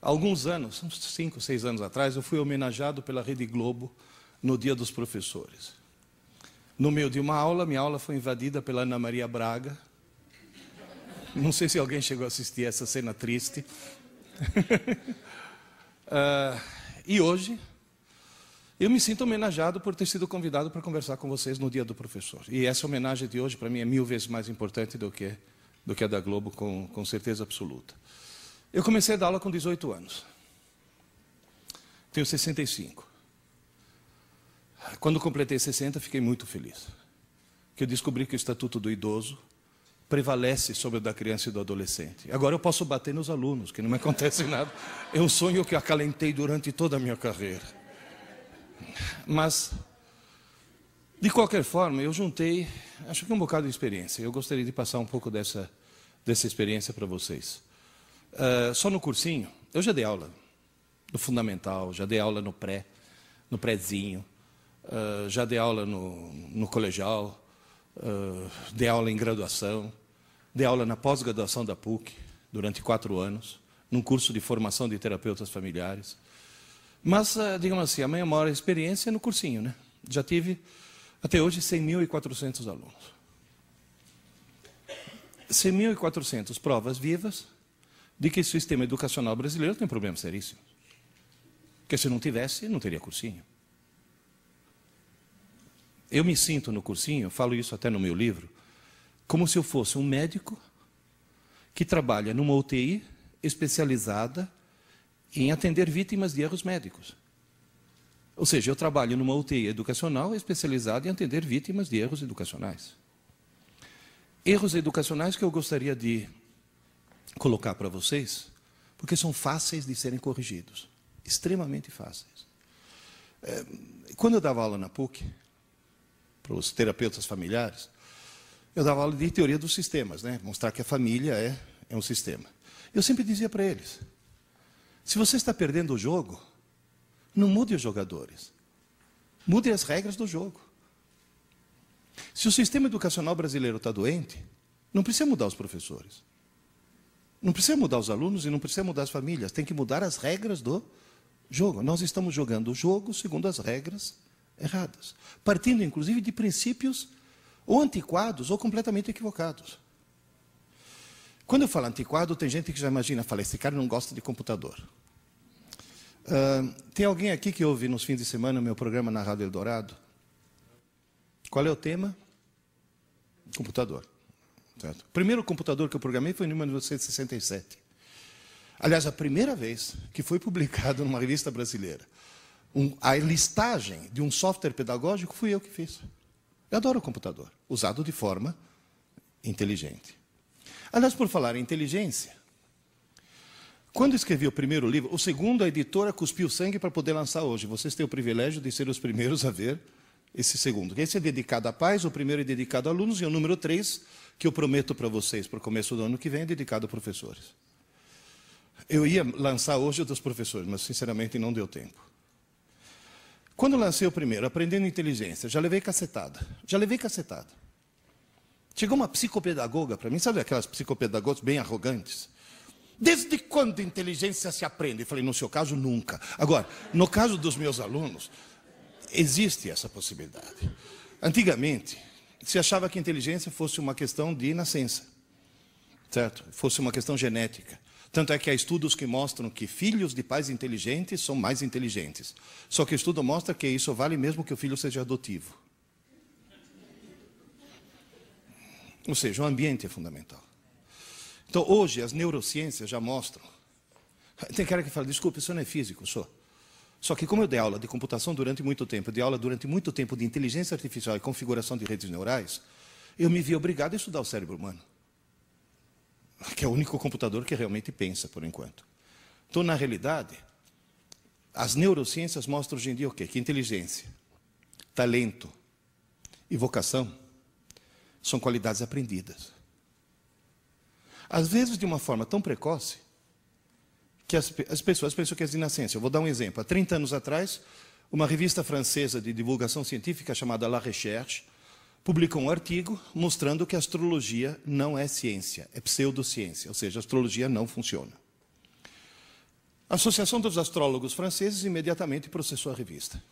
Alguns anos, uns cinco, seis anos atrás, eu fui homenageado pela Rede Globo no Dia dos Professores. No meio de uma aula, minha aula foi invadida pela Ana Maria Braga. Não sei se alguém chegou a assistir essa cena triste. uh, e hoje, eu me sinto homenageado por ter sido convidado para conversar com vocês no Dia do Professor. E essa homenagem de hoje, para mim, é mil vezes mais importante do que, do que a da Globo, com, com certeza absoluta. Eu comecei a dar aula com 18 anos. Tenho 65. Quando completei 60, fiquei muito feliz. Que eu descobri que o Estatuto do Idoso prevalece sobre o da criança e do adolescente. Agora eu posso bater nos alunos, que não me acontece nada. É um sonho que acalentei durante toda a minha carreira. Mas, de qualquer forma, eu juntei, acho que um bocado de experiência. Eu gostaria de passar um pouco dessa, dessa experiência para vocês. Uh, só no cursinho, eu já dei aula no fundamental, já dei aula no pré, no prézinho, uh, já dei aula no, no colegial, uh, dei aula em graduação, dei aula na pós-graduação da PUC durante quatro anos, num curso de formação de terapeutas familiares. Mas, digamos assim, a minha maior experiência é no cursinho, né? Já tive, até hoje, 100.400 alunos. 100.400 provas vivas de que o sistema educacional brasileiro tem problemas seríssimos. Porque se não tivesse, não teria cursinho. Eu me sinto no cursinho, falo isso até no meu livro, como se eu fosse um médico que trabalha numa UTI especializada em atender vítimas de erros médicos. Ou seja, eu trabalho numa UTI educacional especializada em atender vítimas de erros educacionais. Erros educacionais que eu gostaria de colocar para vocês, porque são fáceis de serem corrigidos extremamente fáceis. É, quando eu dava aula na PUC, para os terapeutas familiares, eu dava aula de teoria dos sistemas, né? mostrar que a família é, é um sistema. Eu sempre dizia para eles: se você está perdendo o jogo, não mude os jogadores. Mude as regras do jogo. Se o sistema educacional brasileiro está doente, não precisa mudar os professores. Não precisa mudar os alunos e não precisa mudar as famílias. Tem que mudar as regras do jogo. Nós estamos jogando o jogo segundo as regras erradas. Partindo, inclusive, de princípios ou antiquados ou completamente equivocados. Quando eu falo antiquado, tem gente que já imagina, fala, esse cara não gosta de computador. Uh, tem alguém aqui que ouve nos fins de semana o meu programa na Rádio Eldorado? Qual é o tema? Computador. Certo? O primeiro computador que eu programei foi em 1967. Aliás, a primeira vez que foi publicado numa revista brasileira um, a listagem de um software pedagógico fui eu que fiz. Eu adoro o computador, usado de forma inteligente. Aliás, por falar em inteligência, quando escrevi o primeiro livro, o segundo, a editora cuspiu sangue para poder lançar hoje. Vocês têm o privilégio de ser os primeiros a ver esse segundo. Esse é dedicado à paz, o primeiro é dedicado a alunos, e o número três, que eu prometo para vocês para o começo do ano que vem, é dedicado a professores. Eu ia lançar hoje o dos professores, mas sinceramente não deu tempo. Quando lancei o primeiro, Aprendendo Inteligência, já levei cacetada. Já levei cacetada. Chegou uma psicopedagoga para mim, sabe aquelas psicopedagogas bem arrogantes? Desde quando inteligência se aprende? Eu falei, no seu caso, nunca. Agora, no caso dos meus alunos, existe essa possibilidade. Antigamente, se achava que inteligência fosse uma questão de nascença, certo? Fosse uma questão genética. Tanto é que há estudos que mostram que filhos de pais inteligentes são mais inteligentes. Só que o estudo mostra que isso vale mesmo que o filho seja adotivo. Ou seja, o ambiente é fundamental. Então, hoje, as neurociências já mostram. Tem cara que fala, desculpe, isso não é físico, sou. Só que como eu dei aula de computação durante muito tempo, dei aula durante muito tempo de inteligência artificial e configuração de redes neurais, eu me vi obrigado a estudar o cérebro humano que é o único computador que realmente pensa, por enquanto. Então, na realidade, as neurociências mostram hoje em dia o quê? Que inteligência, talento e vocação são qualidades aprendidas. Às vezes, de uma forma tão precoce, que as, as pessoas pensam que é de nascença. Eu vou dar um exemplo. Há 30 anos atrás, uma revista francesa de divulgação científica chamada La Recherche publicou um artigo mostrando que a astrologia não é ciência, é pseudociência, ou seja, a astrologia não funciona. A Associação dos Astrólogos Franceses imediatamente processou a revista.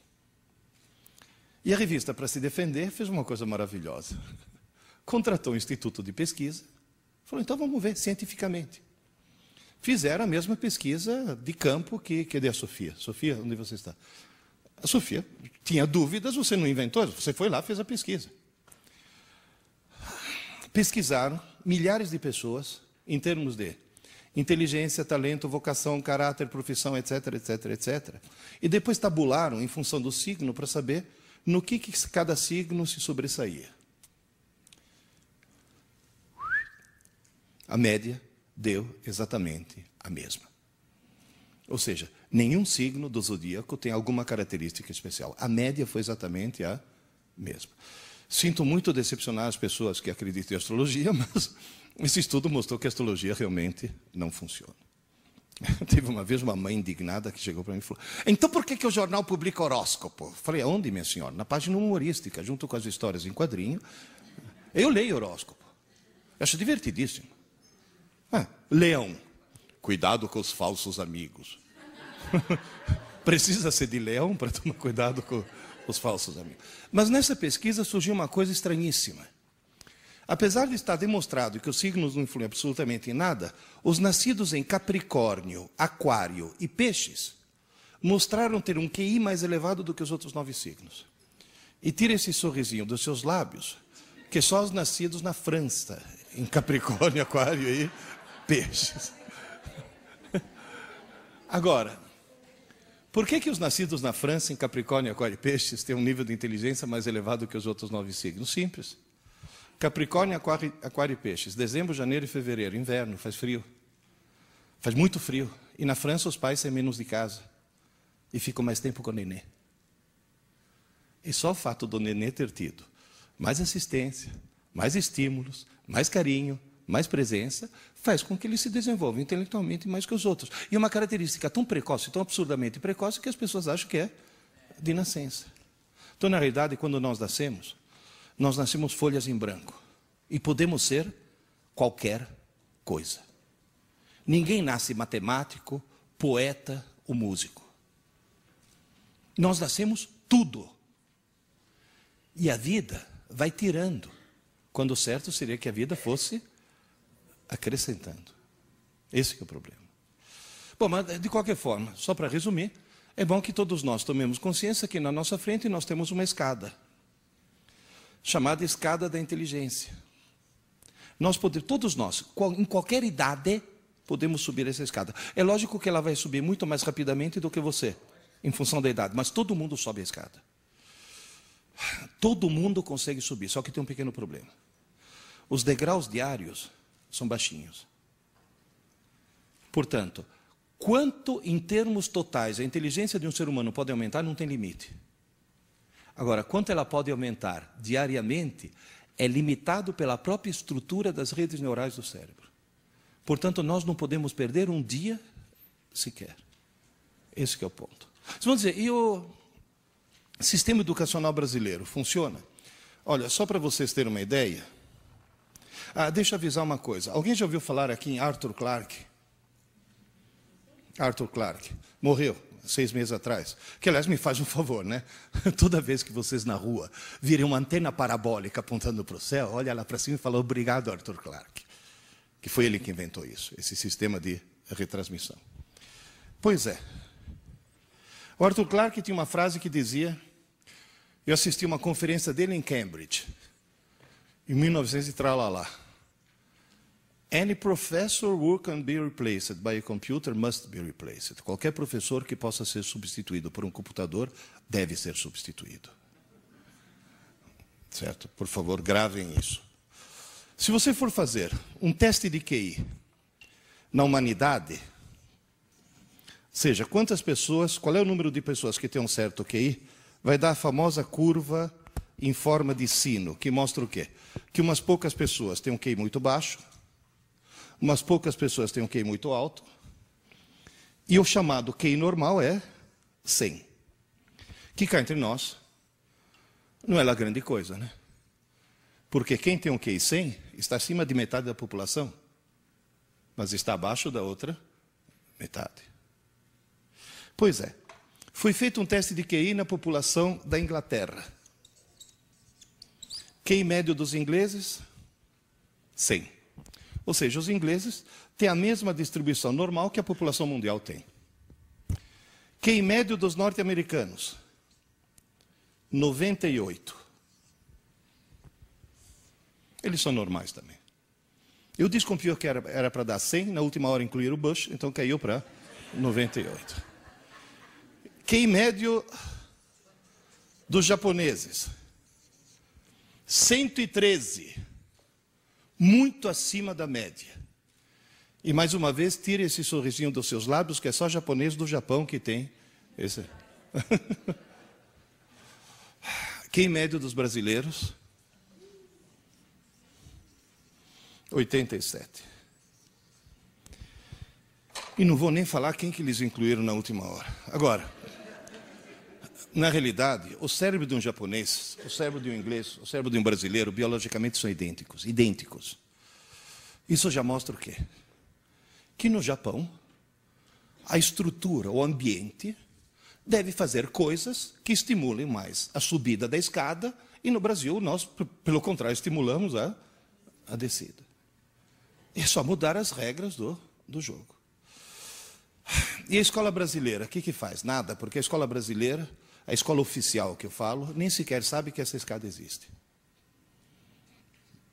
E a revista, para se defender, fez uma coisa maravilhosa. Contratou um instituto de pesquisa, falou: então vamos ver cientificamente. Fizeram a mesma pesquisa de campo que, que a Sofia. Sofia, onde você está? A Sofia tinha dúvidas, você não inventou, você foi lá, fez a pesquisa. Pesquisaram milhares de pessoas em termos de inteligência, talento, vocação, caráter, profissão, etc, etc, etc. E depois tabularam em função do signo para saber no que, que cada signo se sobressaía. A média deu exatamente a mesma. Ou seja, nenhum signo do zodíaco tem alguma característica especial. A média foi exatamente a mesma. Sinto muito decepcionar as pessoas que acreditam em astrologia, mas esse estudo mostrou que a astrologia realmente não funciona. Teve uma vez uma mãe indignada que chegou para mim e falou: Então por que, que o jornal publica horóscopo? Falei: Aonde, minha senhora? Na página humorística, junto com as histórias em quadrinho. Eu leio horóscopo. Eu acho divertidíssimo. Leão. Cuidado com os falsos amigos. Precisa ser de leão para tomar cuidado com os falsos amigos. Mas nessa pesquisa surgiu uma coisa estranhíssima. Apesar de estar demonstrado que os signos não influem absolutamente em nada, os nascidos em Capricórnio, Aquário e Peixes mostraram ter um QI mais elevado do que os outros nove signos. E tira esse sorrisinho dos seus lábios, que só os nascidos na França, em Capricórnio, Aquário e Peixes. Agora, por que, que os nascidos na França, em Capricórnio, Aquário e Peixes, têm um nível de inteligência mais elevado que os outros nove signos? Simples. Capricórnio, aquário, aquário e peixes. Dezembro, janeiro e fevereiro. Inverno, faz frio. Faz muito frio. E na França os pais saem menos de casa. E ficam mais tempo com o nenê. E só o fato do nenê ter tido mais assistência, mais estímulos, mais carinho, mais presença, faz com que ele se desenvolva intelectualmente mais que os outros. E uma característica tão precoce, tão absurdamente precoce, que as pessoas acham que é de nascença. Então, na realidade, quando nós nascemos, nós nascemos folhas em branco e podemos ser qualquer coisa. Ninguém nasce matemático, poeta ou músico. Nós nascemos tudo. E a vida vai tirando. Quando certo seria que a vida fosse acrescentando. Esse é o problema. Bom, mas de qualquer forma, só para resumir, é bom que todos nós tomemos consciência que na nossa frente nós temos uma escada chamada escada da inteligência. Nós podemos, todos nós, em qualquer idade, podemos subir essa escada. É lógico que ela vai subir muito mais rapidamente do que você, em função da idade, mas todo mundo sobe a escada. Todo mundo consegue subir, só que tem um pequeno problema. Os degraus diários são baixinhos. Portanto, quanto em termos totais a inteligência de um ser humano pode aumentar, não tem limite. Agora, quanto ela pode aumentar diariamente é limitado pela própria estrutura das redes neurais do cérebro. Portanto, nós não podemos perder um dia sequer. Esse é o ponto. Vocês vão dizer, e o sistema educacional brasileiro funciona? Olha, só para vocês terem uma ideia. Ah, deixa eu avisar uma coisa. Alguém já ouviu falar aqui em Arthur Clarke? Arthur Clarke. Morreu seis meses atrás. Que, aliás, me faz um favor, né? Toda vez que vocês na rua virem uma antena parabólica apontando para o céu, olha lá para cima e fala obrigado, Arthur Clarke. Que foi ele que inventou isso, esse sistema de retransmissão. Pois é. O Arthur Clarke tinha uma frase que dizia: Eu assisti uma conferência dele em Cambridge, em 1900 e tralalá. Any professor who can be replaced by a computer must be replaced. Qualquer professor que possa ser substituído por um computador deve ser substituído. Certo? Por favor, gravem isso. Se você for fazer um teste de QI na humanidade, seja, quantas pessoas, qual é o número de pessoas que têm um certo QI, vai dar a famosa curva em forma de sino, que mostra o quê? Que umas poucas pessoas têm um QI muito baixo, umas poucas pessoas têm um QI muito alto, e o chamado QI normal é 100. Que cá entre nós, não é lá grande coisa, né? Porque quem tem um QI 100 está acima de metade da população, mas está abaixo da outra metade. Pois é. Foi feito um teste de QI na população da Inglaterra. QI médio dos ingleses? 100. Ou seja, os ingleses têm a mesma distribuição normal que a população mundial tem. QI médio dos norte-americanos? 98. Eles são normais também. Eu desconfio que era para dar 100, na última hora incluir o Bush, então caiu para 98. QI médio dos japoneses? 113. Muito acima da média. E mais uma vez, tire esse sorrisinho dos seus lábios, que é só japonês do Japão que tem esse. Quem médio dos brasileiros? 87. E não vou nem falar quem que eles incluíram na última hora. Agora, na realidade, o cérebro de um japonês, o cérebro de um inglês, o cérebro de um brasileiro, biologicamente são idênticos, idênticos. Isso já mostra o quê? Que no Japão, a estrutura, o ambiente, deve fazer coisas que estimulem mais a subida da escada, e no Brasil nós, pelo contrário, estimulamos a, a descida. É só mudar as regras do, do jogo. E a escola brasileira, o que, que faz? Nada, porque a escola brasileira a escola oficial que eu falo, nem sequer sabe que essa escada existe.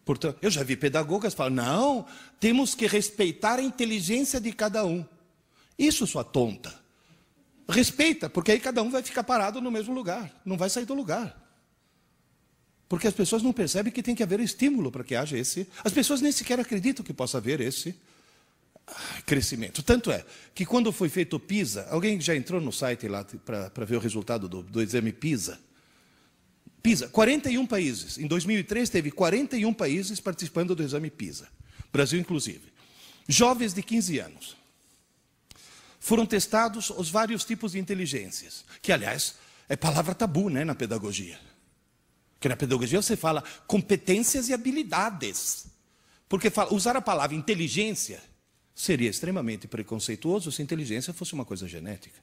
Portanto, eu já vi pedagogas falar: não, temos que respeitar a inteligência de cada um. Isso, sua tonta. Respeita, porque aí cada um vai ficar parado no mesmo lugar, não vai sair do lugar. Porque as pessoas não percebem que tem que haver estímulo para que haja esse. As pessoas nem sequer acreditam que possa haver esse crescimento. Tanto é que quando foi feito o PISA, alguém já entrou no site lá para ver o resultado do, do exame PISA? PISA, 41 países. Em 2003 teve 41 países participando do exame PISA. Brasil inclusive. Jovens de 15 anos. Foram testados os vários tipos de inteligências, que aliás é palavra tabu, né, na pedagogia. Porque na pedagogia você fala competências e habilidades. Porque usar a palavra inteligência Seria extremamente preconceituoso se a inteligência fosse uma coisa genética.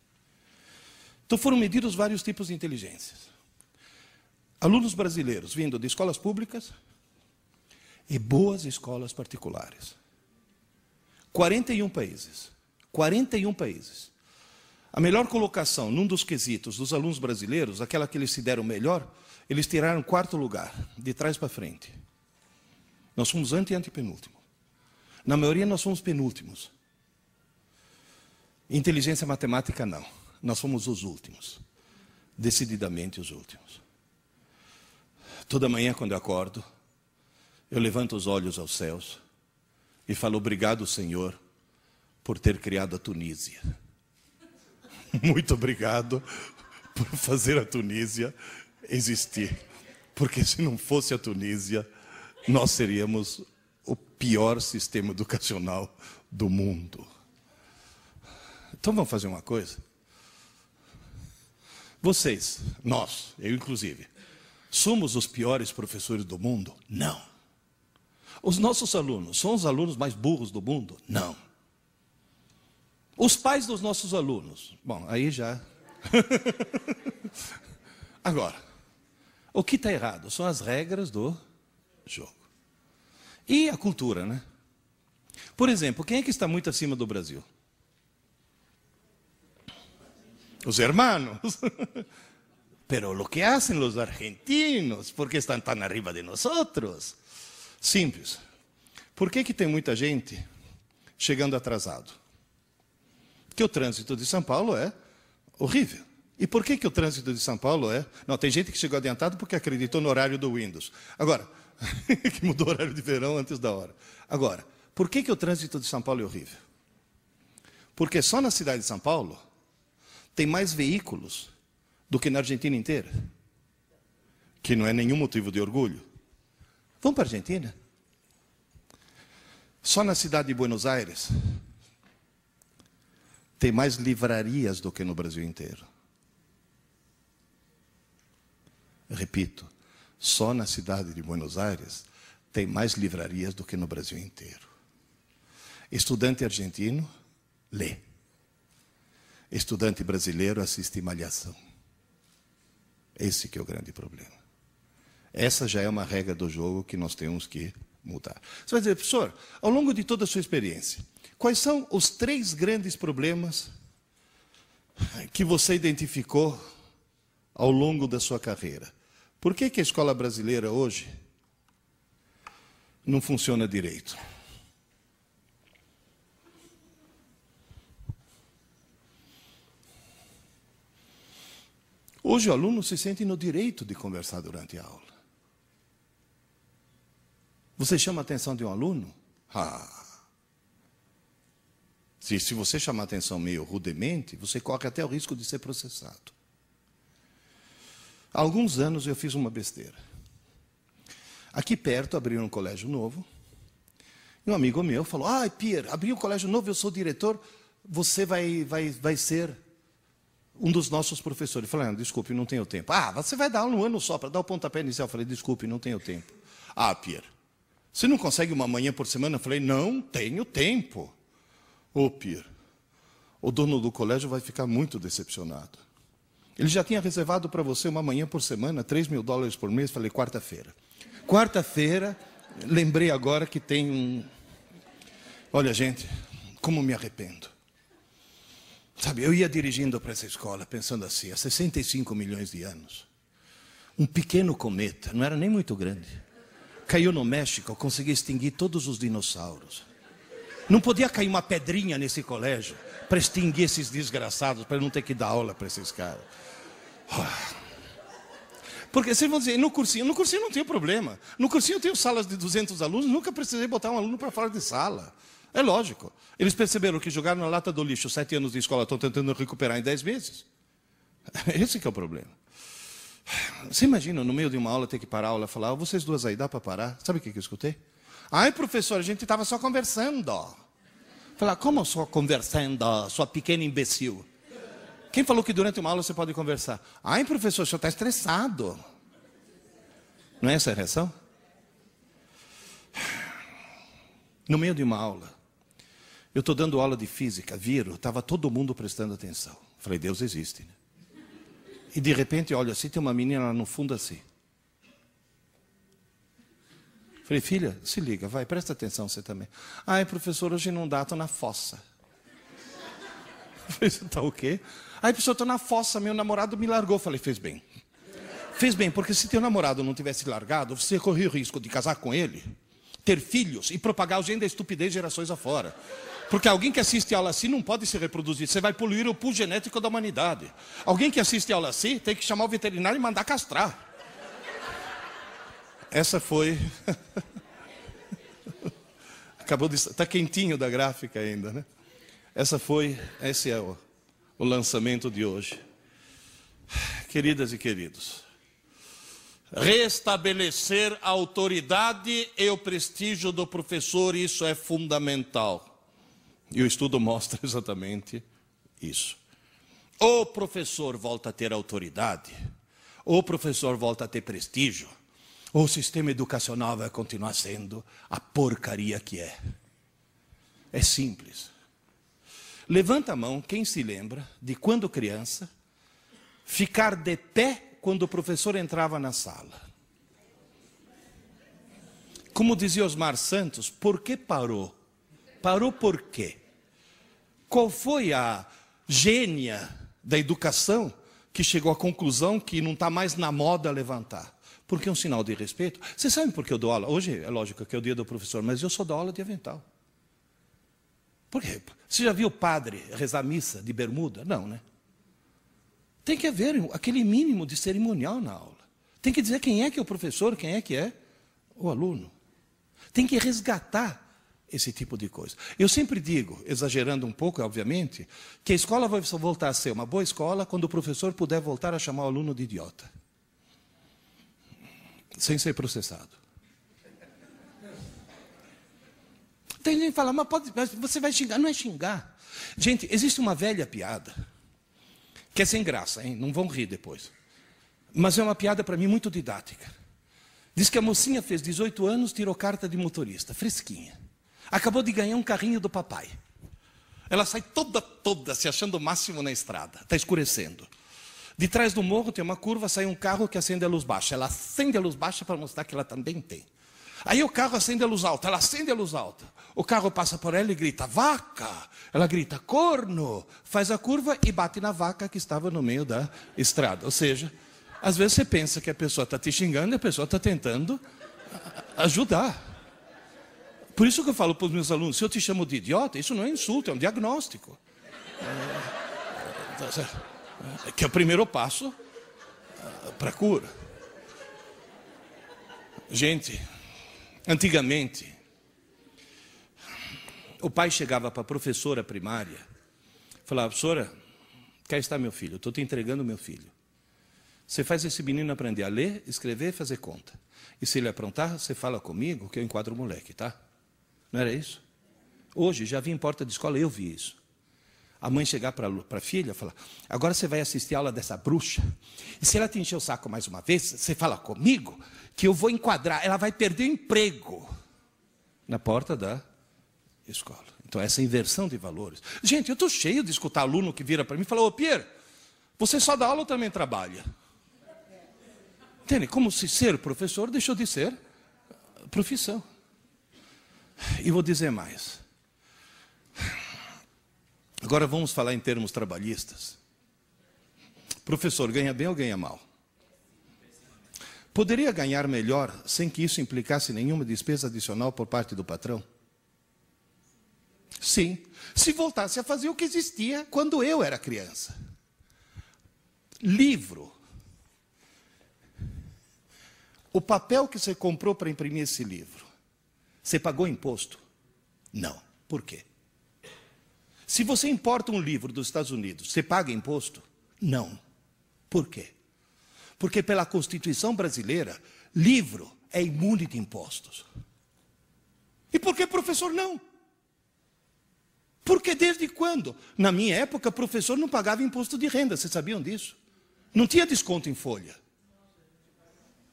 Então foram medidos vários tipos de inteligências. Alunos brasileiros vindo de escolas públicas e boas escolas particulares. 41 países. 41 países. A melhor colocação num dos quesitos dos alunos brasileiros, aquela que eles se deram melhor, eles tiraram quarto lugar, de trás para frente. Nós fomos ante e antepenúltimo. Na maioria nós somos penúltimos. Inteligência matemática não. Nós somos os últimos. Decididamente os últimos. Toda manhã quando eu acordo, eu levanto os olhos aos céus e falo obrigado, Senhor, por ter criado a Tunísia. Muito obrigado por fazer a Tunísia existir. Porque se não fosse a Tunísia, nós seríamos o pior sistema educacional do mundo. Então vamos fazer uma coisa. Vocês, nós, eu inclusive, somos os piores professores do mundo? Não. Os nossos alunos são os alunos mais burros do mundo? Não. Os pais dos nossos alunos? Bom, aí já. Agora, o que está errado são as regras do jogo. E a cultura, né? Por exemplo, quem é que está muito acima do Brasil? Os hermanos. Pero lo que hacen los argentinos, ¿por qué están tan arriba de nosotros? Simples. Por que, que tem muita gente chegando atrasado? Que o trânsito de São Paulo é horrível. E por que, que o trânsito de São Paulo é? Não, tem gente que chegou adiantado porque acreditou no horário do Windows. Agora, que mudou o horário de verão antes da hora. Agora, por que, que o trânsito de São Paulo é horrível? Porque só na cidade de São Paulo tem mais veículos do que na Argentina inteira. Que não é nenhum motivo de orgulho. Vamos para a Argentina? Só na cidade de Buenos Aires tem mais livrarias do que no Brasil inteiro. Repito, só na cidade de Buenos Aires tem mais livrarias do que no Brasil inteiro. Estudante argentino lê. estudante brasileiro assiste malhação. Esse que é o grande problema. Essa já é uma regra do jogo que nós temos que mudar. Você vai dizer, professor, ao longo de toda a sua experiência, quais são os três grandes problemas que você identificou ao longo da sua carreira? Por que, que a escola brasileira hoje não funciona direito? Hoje o aluno se sente no direito de conversar durante a aula. Você chama a atenção de um aluno? Ah. Se, se você chamar a atenção meio rudemente, você corre até o risco de ser processado. Há alguns anos eu fiz uma besteira. Aqui perto abriram um colégio novo. E um amigo meu falou: Ah, Pierre, abriu um colégio novo, eu sou diretor, você vai, vai, vai ser um dos nossos professores. Eu falei, ah, desculpe, não tenho tempo. Ah, você vai dar um ano só para dar o pontapé inicial. Eu falei, desculpe, não tenho tempo. Ah, Pierre, você não consegue uma manhã por semana? Eu falei, não tenho tempo. Ô, oh, Pierre, o dono do colégio vai ficar muito decepcionado. Ele já tinha reservado para você uma manhã por semana, 3 mil dólares por mês. Falei, quarta-feira. Quarta-feira, lembrei agora que tem um. Olha, gente, como me arrependo. Sabe, eu ia dirigindo para essa escola pensando assim, há 65 milhões de anos. Um pequeno cometa, não era nem muito grande. Caiu no México, consegui extinguir todos os dinossauros. Não podia cair uma pedrinha nesse colégio para extinguir esses desgraçados, para não ter que dar aula para esses caras. Porque vocês vão dizer, no cursinho, no cursinho não tem problema. No cursinho eu tenho salas de 200 alunos, nunca precisei botar um aluno para fora de sala. É lógico. Eles perceberam que jogaram na lata do lixo sete anos de escola, estão tentando recuperar em dez meses. Esse é o problema. Você imagina, no meio de uma aula, ter que parar a aula e falar, oh, vocês duas aí, dá para parar? Sabe o que eu escutei? Ai, professor, a gente estava só conversando. Falar, como só conversando, sua pequena imbecil? Quem falou que durante uma aula você pode conversar? Ai, professor, o senhor está estressado. Não é essa a reação? No meio de uma aula, eu estou dando aula de física, viro, estava todo mundo prestando atenção. Falei, Deus existe. Né? E de repente, olha, assim tem uma menina lá no fundo assim. Falei, filha, se liga, vai, presta atenção você também. Ai, professor, hoje não dá, estou na fossa. Falei, você está o quê? Ai, professor, estou na fossa, meu namorado me largou. Falei, fez bem. Fez bem, porque se teu namorado não tivesse largado, você corria o risco de casar com ele ter filhos e propagar o gene da estupidez gerações afora. Porque alguém que assiste aula assim não pode se reproduzir. Você vai poluir o pool genético da humanidade. Alguém que assiste aula assim tem que chamar o veterinário e mandar castrar. Essa foi. Acabou de. Está quentinho da gráfica ainda, né? Essa foi. Esse é o, o lançamento de hoje. Queridas e queridos restabelecer a autoridade e o prestígio do professor, isso é fundamental. E o estudo mostra exatamente isso. O professor volta a ter autoridade, o professor volta a ter prestígio, o sistema educacional vai continuar sendo a porcaria que é. É simples. Levanta a mão quem se lembra de quando criança ficar de pé quando o professor entrava na sala. Como dizia Osmar Santos, por que parou? Parou por quê? Qual foi a gênia da educação que chegou à conclusão que não está mais na moda levantar? Porque é um sinal de respeito. Vocês sabem por que eu dou aula? Hoje é lógico que é o dia do professor, mas eu só dou aula de avental. Por quê? Você já viu o padre rezar missa de bermuda? Não, né? Tem que haver aquele mínimo de cerimonial na aula. Tem que dizer quem é que é o professor, quem é que é o aluno. Tem que resgatar esse tipo de coisa. Eu sempre digo, exagerando um pouco, obviamente, que a escola vai voltar a ser uma boa escola quando o professor puder voltar a chamar o aluno de idiota. Sem ser processado. Tem gente que fala, mas, pode, mas você vai xingar. Não é xingar. Gente, existe uma velha piada que é sem graça, hein? Não vão rir depois. Mas é uma piada para mim muito didática. Diz que a mocinha fez 18 anos, tirou carta de motorista, fresquinha. Acabou de ganhar um carrinho do papai. Ela sai toda, toda, se achando o máximo na estrada. Está escurecendo. De trás do morro tem uma curva, sai um carro que acende a luz baixa. Ela acende a luz baixa para mostrar que ela também tem. Aí o carro acende a luz alta, ela acende a luz alta. O carro passa por ela e grita, vaca. Ela grita, corno. Faz a curva e bate na vaca que estava no meio da estrada. Ou seja, às vezes você pensa que a pessoa está te xingando e a pessoa está tentando ajudar. Por isso que eu falo para os meus alunos: se eu te chamo de idiota, isso não é insulto, é um diagnóstico. É, tá que é o primeiro passo ah, para a cura. Gente, antigamente, o pai chegava para a professora primária, falava: professora, cá está meu filho, estou te entregando meu filho. Você faz esse menino aprender a ler, escrever e fazer conta. E se ele aprontar, você fala comigo que eu enquadro o moleque, tá? Não era isso? Hoje, já vi em porta de escola, eu vi isso. A mãe chegar para a filha e falar: agora você vai assistir a aula dessa bruxa. E se ela te encher o saco mais uma vez, você fala comigo que eu vou enquadrar, ela vai perder emprego na porta da escola. Então, essa inversão de valores. Gente, eu estou cheio de escutar aluno que vira para mim e fala: Ô Pierre, você só dá aula ou também trabalha? Entende? Como se ser professor deixou de ser profissão. E vou dizer mais. Agora vamos falar em termos trabalhistas. Professor, ganha bem ou ganha mal? Poderia ganhar melhor sem que isso implicasse nenhuma despesa adicional por parte do patrão? Sim, se voltasse a fazer o que existia quando eu era criança. Livro. O papel que você comprou para imprimir esse livro, você pagou imposto? Não. Por quê? Se você importa um livro dos Estados Unidos, você paga imposto? Não. Por quê? Porque pela Constituição brasileira, livro é imune de impostos. E por que professor não? Porque desde quando? Na minha época, professor não pagava imposto de renda, vocês sabiam disso? Não tinha desconto em folha.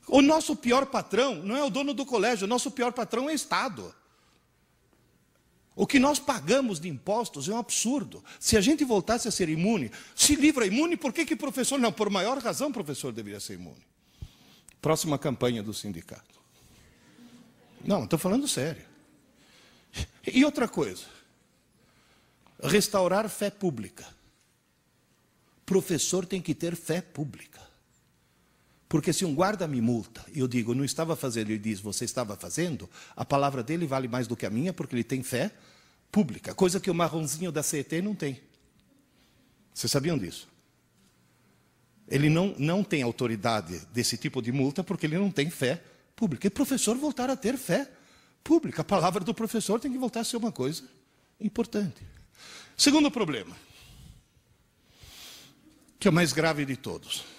O nosso pior patrão não é o dono do colégio, o nosso pior patrão é o Estado. O que nós pagamos de impostos é um absurdo. Se a gente voltasse a ser imune, se livra imune, por que, que professor não? Por maior razão, professor deveria ser imune. Próxima campanha do sindicato. Não, estou falando sério. E outra coisa, restaurar fé pública. Professor tem que ter fé pública. Porque se um guarda me multa e eu digo, não estava fazendo, ele diz, você estava fazendo, a palavra dele vale mais do que a minha, porque ele tem fé pública, coisa que o marronzinho da CET não tem. Vocês sabiam disso? Ele não, não tem autoridade desse tipo de multa porque ele não tem fé pública. E professor voltar a ter fé pública. A palavra do professor tem que voltar a ser uma coisa importante. Segundo problema, que é o mais grave de todos.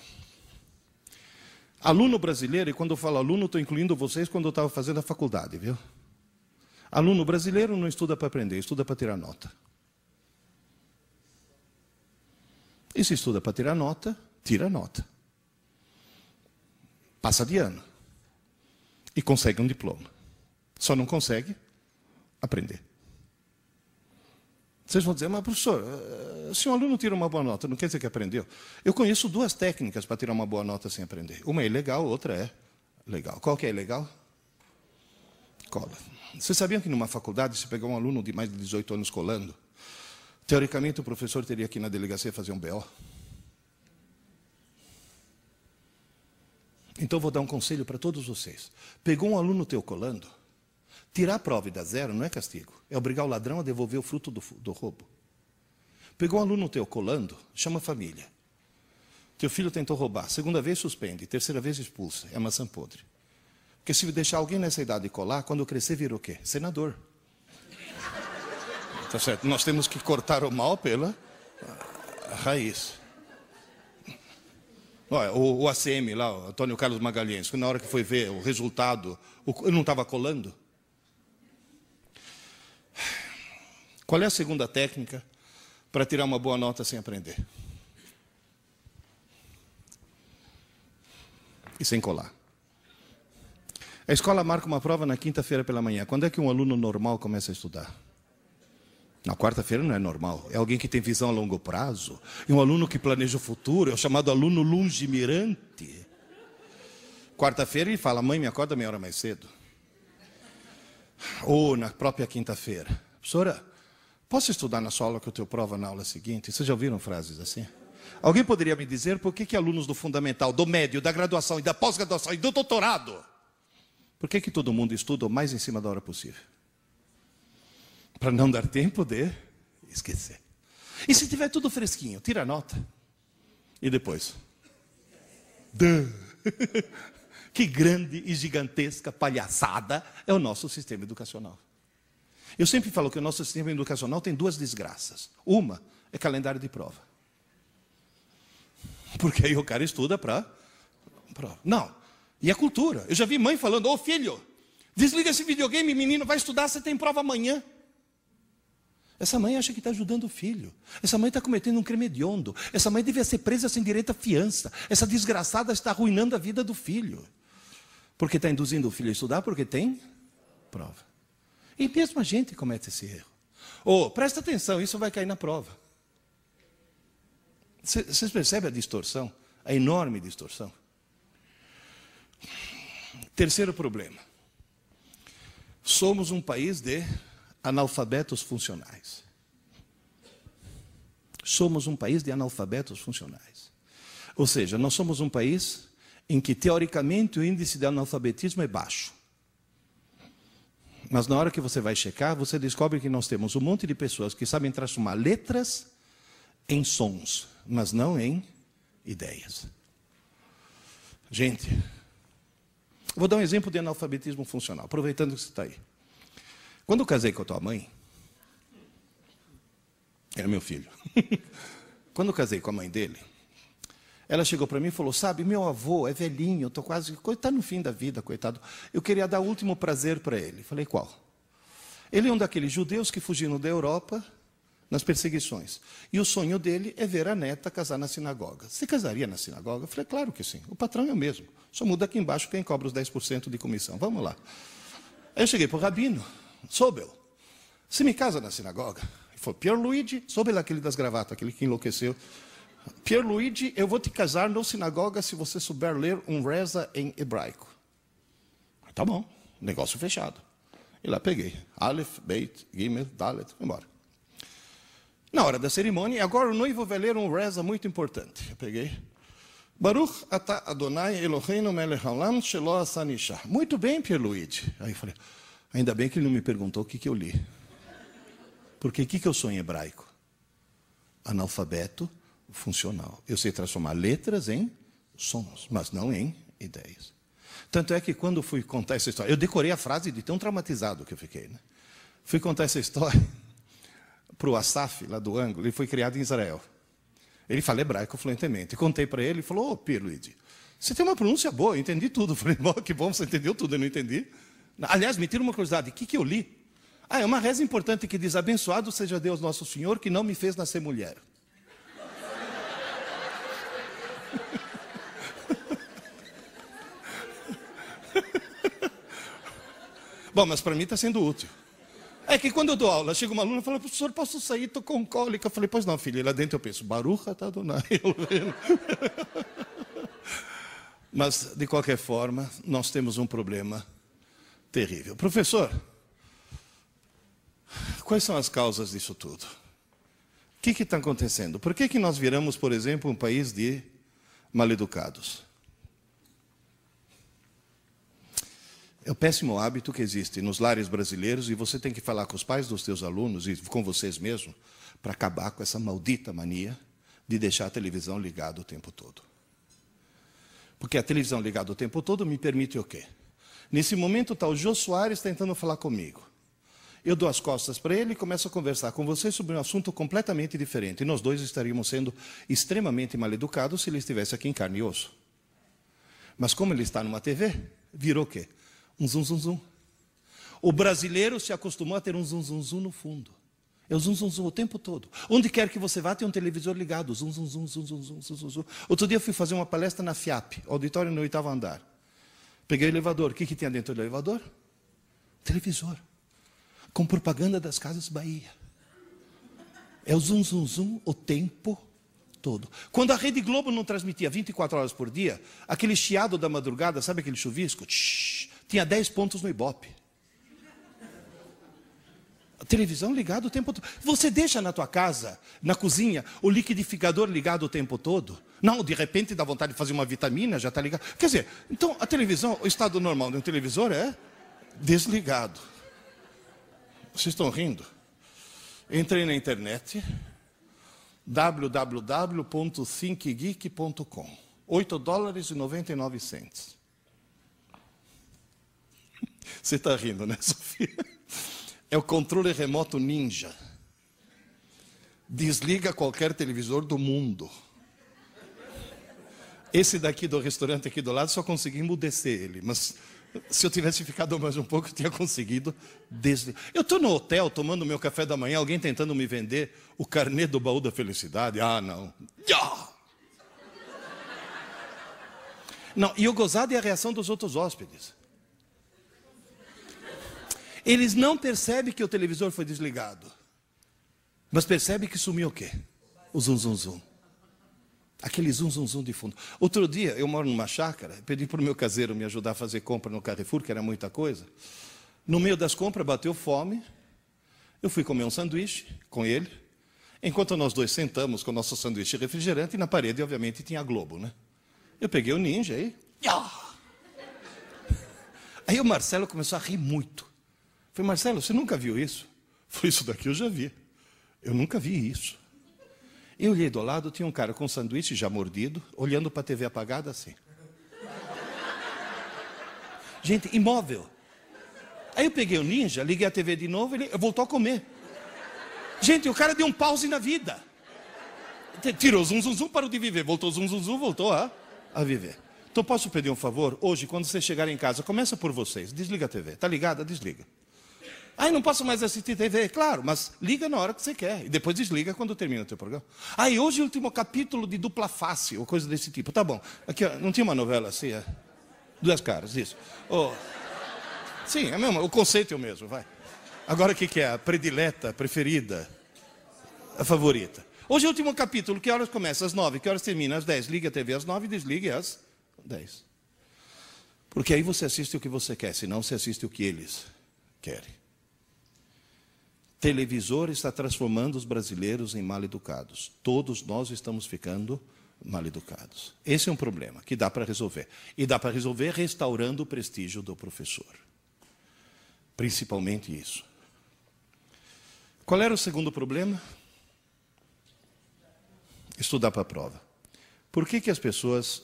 Aluno brasileiro, e quando eu falo aluno, estou incluindo vocês quando eu estava fazendo a faculdade, viu? Aluno brasileiro não estuda para aprender, estuda para tirar nota. E se estuda para tirar nota, tira nota. Passa de ano. E consegue um diploma. Só não consegue aprender. Vocês vão dizer, mas professor, eh, se um aluno tira uma boa nota, não quer dizer que aprendeu? Eu conheço duas técnicas para tirar uma boa nota sem aprender. Uma é ilegal, outra é legal. Qual que é ilegal? Cola. Vocês sabiam que numa faculdade, se pegar um aluno de mais de 18 anos colando, teoricamente o professor teria que ir na delegacia fazer um BO? Então vou dar um conselho para todos vocês. Pegou um aluno teu colando, Tirar a prova e dar zero não é castigo. É obrigar o ladrão a devolver o fruto do, do roubo. Pegou um aluno teu colando, chama a família. Teu filho tentou roubar. Segunda vez suspende. Terceira vez expulsa. É maçã podre. Porque se deixar alguém nessa idade colar, quando crescer vira o quê? Senador. Tá certo? Nós temos que cortar o mal pela raiz. Olha, o, o ACM lá, o Antônio Carlos Magalhães, na hora que foi ver o resultado, ele não estava colando? Qual é a segunda técnica para tirar uma boa nota sem aprender? E sem colar. A escola marca uma prova na quinta-feira pela manhã. Quando é que um aluno normal começa a estudar? Na quarta-feira não é normal. É alguém que tem visão a longo prazo. É um aluno que planeja o futuro. É o chamado aluno lungimirante. Quarta-feira ele fala: Mãe, me acorda meia hora mais cedo. Ou na própria quinta-feira: Professora, posso estudar na sua aula que eu tenho prova na aula seguinte? Vocês já ouviram frases assim? Alguém poderia me dizer por que, que alunos do fundamental, do médio, da graduação e da pós-graduação e do doutorado, por que, que todo mundo estuda o mais em cima da hora possível? Para não dar tempo de esquecer. E se tiver tudo fresquinho, tira a nota. E depois? Que grande e gigantesca palhaçada é o nosso sistema educacional. Eu sempre falo que o nosso sistema educacional tem duas desgraças. Uma é calendário de prova. Porque aí o cara estuda para prova. Não. E a cultura. Eu já vi mãe falando: Ô oh, filho, desliga esse videogame, menino, vai estudar, você tem prova amanhã. Essa mãe acha que está ajudando o filho. Essa mãe está cometendo um crime hediondo. Essa mãe devia ser presa sem direito à fiança. Essa desgraçada está arruinando a vida do filho. Porque está induzindo o filho a estudar porque tem prova. E mesmo a gente comete esse erro. Ou, oh, presta atenção, isso vai cair na prova. Vocês percebem a distorção? A enorme distorção. Terceiro problema. Somos um país de analfabetos funcionais. Somos um país de analfabetos funcionais. Ou seja, nós somos um país em que, teoricamente, o índice de analfabetismo é baixo. Mas na hora que você vai checar, você descobre que nós temos um monte de pessoas que sabem transformar letras em sons, mas não em ideias. Gente, vou dar um exemplo de analfabetismo funcional, aproveitando que você está aí. Quando eu casei com a tua mãe, era meu filho. Quando eu casei com a mãe dele, ela chegou para mim e falou: Sabe, meu avô é velhinho, estou quase. Está no fim da vida, coitado. Eu queria dar o último prazer para ele. Falei: Qual? Ele é um daqueles judeus que fugiram da Europa nas perseguições. E o sonho dele é ver a neta casar na sinagoga. Você casaria na sinagoga? Eu falei: Claro que sim. O patrão é o mesmo. Só muda aqui embaixo quem cobra os 10% de comissão. Vamos lá. Aí eu cheguei para o rabino. Sobel, se me casa na sinagoga. Ele falou, Pierluigi, Sobel aquele das gravatas, aquele que enlouqueceu. Pierluigi, eu vou te casar na sinagoga se você souber ler um reza em hebraico. Tá bom, negócio fechado. E lá peguei. Aleph, Beit, Gimel, Dalet, embora. Na hora da cerimônia, agora o noivo vai ler um reza muito importante. Eu peguei. Baruch atah Adonai Eloheinu melech haolam shelo asanisha. Muito bem, Pierluigi. Aí eu falei, Ainda bem que ele não me perguntou o que, que eu li. Porque o que, que eu sou em hebraico? Analfabeto funcional. Eu sei transformar letras em sons, mas não em ideias. Tanto é que quando fui contar essa história, eu decorei a frase de tão traumatizado que eu fiquei. Né? Fui contar essa história para o Asaf, lá do ângulo, ele foi criado em Israel. Ele fala hebraico fluentemente. Contei para ele, ele falou, ô oh, Pierluigi, você tem uma pronúncia boa, eu entendi tudo. Eu falei, que bom, você entendeu tudo, eu não entendi. Aliás, me tira uma curiosidade: o que, que eu li? Ah, é uma reza importante que diz: Abençoado seja Deus nosso Senhor, que não me fez nascer mulher. Bom, mas para mim está sendo útil. É que quando eu dou aula, chega uma aluna e fala, professor, posso sair? Estou com cólica. Eu falei, pois não, filha. E lá dentro eu penso, Barucha está Adonai. Mas, de qualquer forma, nós temos um problema terrível. Professor, quais são as causas disso tudo? O que está acontecendo? Por que, que nós viramos, por exemplo, um país de maleducados? É o péssimo hábito que existe nos lares brasileiros e você tem que falar com os pais dos seus alunos e com vocês mesmos para acabar com essa maldita mania de deixar a televisão ligada o tempo todo. Porque a televisão ligada o tempo todo me permite o quê? Nesse momento está o Jô Soares tentando falar comigo. Eu dou as costas para ele e começo a conversar com você sobre um assunto completamente diferente. E nós dois estaríamos sendo extremamente mal educados se ele estivesse aqui em carne e osso. Mas como ele está numa TV, virou o quê? Um zum zum zum. O brasileiro se acostumou a ter um zum zum zum no fundo. É o zum zum zum o tempo todo. Onde quer que você vá, tem um televisor ligado. Zum zum zum zum zum zum zum zum. Outro dia eu fui fazer uma palestra na FIAP, auditório no oitavo andar. Peguei o elevador. O que, que tinha dentro do elevador? Televisor. Com propaganda das Casas Bahia. É o zum, zum, zum o tempo todo. Quando a Rede Globo não transmitia 24 horas por dia, aquele chiado da madrugada, sabe aquele chuvisco? Tinha 10 pontos no Ibope. A televisão ligada o tempo todo. Você deixa na tua casa, na cozinha, o liquidificador ligado o tempo todo? Não, de repente dá vontade de fazer uma vitamina, já está ligado. Quer dizer, então a televisão, o estado normal de um televisor é desligado. Vocês estão rindo? Entrei na internet, www.thinkgeek.com. 8 dólares e 99 centos. Você está rindo, né, Sofia? É o controle remoto ninja. Desliga qualquer televisor do mundo. Esse daqui do restaurante aqui do lado só consegui emudecer ele, mas se eu tivesse ficado mais um pouco, eu tinha conseguido desligar. Eu estou no hotel tomando meu café da manhã, alguém tentando me vender o carnê do baú da felicidade. Ah, não. Não, e o gozado é a reação dos outros hóspedes. Eles não percebem que o televisor foi desligado, mas percebem que sumiu o quê? O zum, zum, zum. Aquele zum, zum, zum de fundo. Outro dia, eu moro numa chácara, pedi para o meu caseiro me ajudar a fazer compra no Carrefour, que era muita coisa. No meio das compras, bateu fome. Eu fui comer um sanduíche com ele. Enquanto nós dois sentamos com o nosso sanduíche refrigerante, e na parede, obviamente, tinha Globo, né? Eu peguei o ninja aí. Aí o Marcelo começou a rir muito. Falei, Marcelo, você nunca viu isso? Foi isso daqui eu já vi. Eu nunca vi isso. Eu olhei do lado, tinha um cara com um sanduíche já mordido, olhando para a TV apagada assim. Gente, imóvel. Aí eu peguei o ninja, liguei a TV de novo, ele voltou a comer. Gente, o cara deu um pause na vida. Tirou zum, zum, zum, parou de viver. Voltou zum, zum, zum, voltou a, a viver. Então posso pedir um favor? Hoje, quando você chegar em casa, começa por vocês. Desliga a TV. Está ligada? Desliga. Ai, não posso mais assistir TV. Claro, mas liga na hora que você quer. E depois desliga quando termina o teu programa. Ai, hoje é o último capítulo de dupla face, ou coisa desse tipo. Tá bom. Aqui, ó, não tinha uma novela assim? É? Duas caras, isso. Oh. Sim, é mesmo, o conceito é o mesmo, vai. Agora o que, que é? A predileta, a preferida, a favorita. Hoje é o último capítulo. Que horas começa? Às nove. Que horas termina? Às dez. Liga a TV às nove e desligue às dez. Porque aí você assiste o que você quer, senão você assiste o que eles querem televisor está transformando os brasileiros em mal educados. Todos nós estamos ficando mal educados. Esse é um problema que dá para resolver. E dá para resolver restaurando o prestígio do professor. Principalmente isso. Qual era o segundo problema? Estudar para a prova. Por que, que as pessoas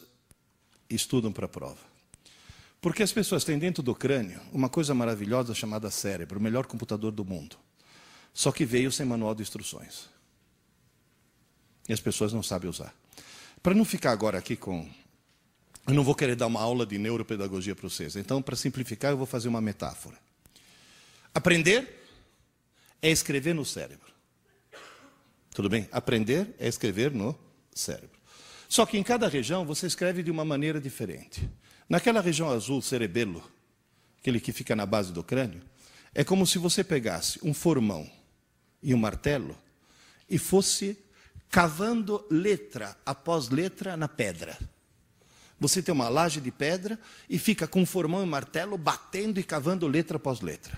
estudam para a prova? Porque as pessoas têm dentro do crânio uma coisa maravilhosa chamada cérebro, o melhor computador do mundo. Só que veio sem manual de instruções. E as pessoas não sabem usar. Para não ficar agora aqui com. Eu não vou querer dar uma aula de neuropedagogia para vocês. Então, para simplificar, eu vou fazer uma metáfora. Aprender é escrever no cérebro. Tudo bem? Aprender é escrever no cérebro. Só que em cada região você escreve de uma maneira diferente. Naquela região azul, cerebelo, aquele que fica na base do crânio, é como se você pegasse um formão e um martelo e fosse cavando letra após letra na pedra. Você tem uma laje de pedra e fica com formão e martelo batendo e cavando letra após letra.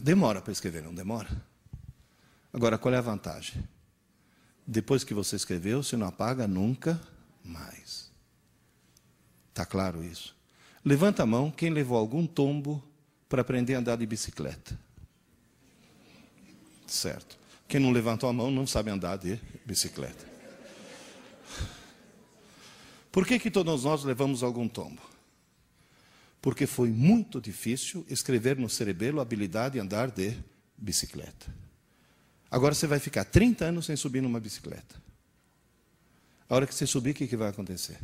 Demora para escrever, não demora? Agora, qual é a vantagem? Depois que você escreveu, você não apaga nunca mais. Está claro isso? Levanta a mão quem levou algum tombo para aprender a andar de bicicleta. Certo. Quem não levantou a mão não sabe andar de bicicleta. Por que, que todos nós levamos algum tombo? Porque foi muito difícil escrever no cerebelo a habilidade de andar de bicicleta. Agora você vai ficar 30 anos sem subir numa bicicleta. A hora que você subir, o que, que vai acontecer?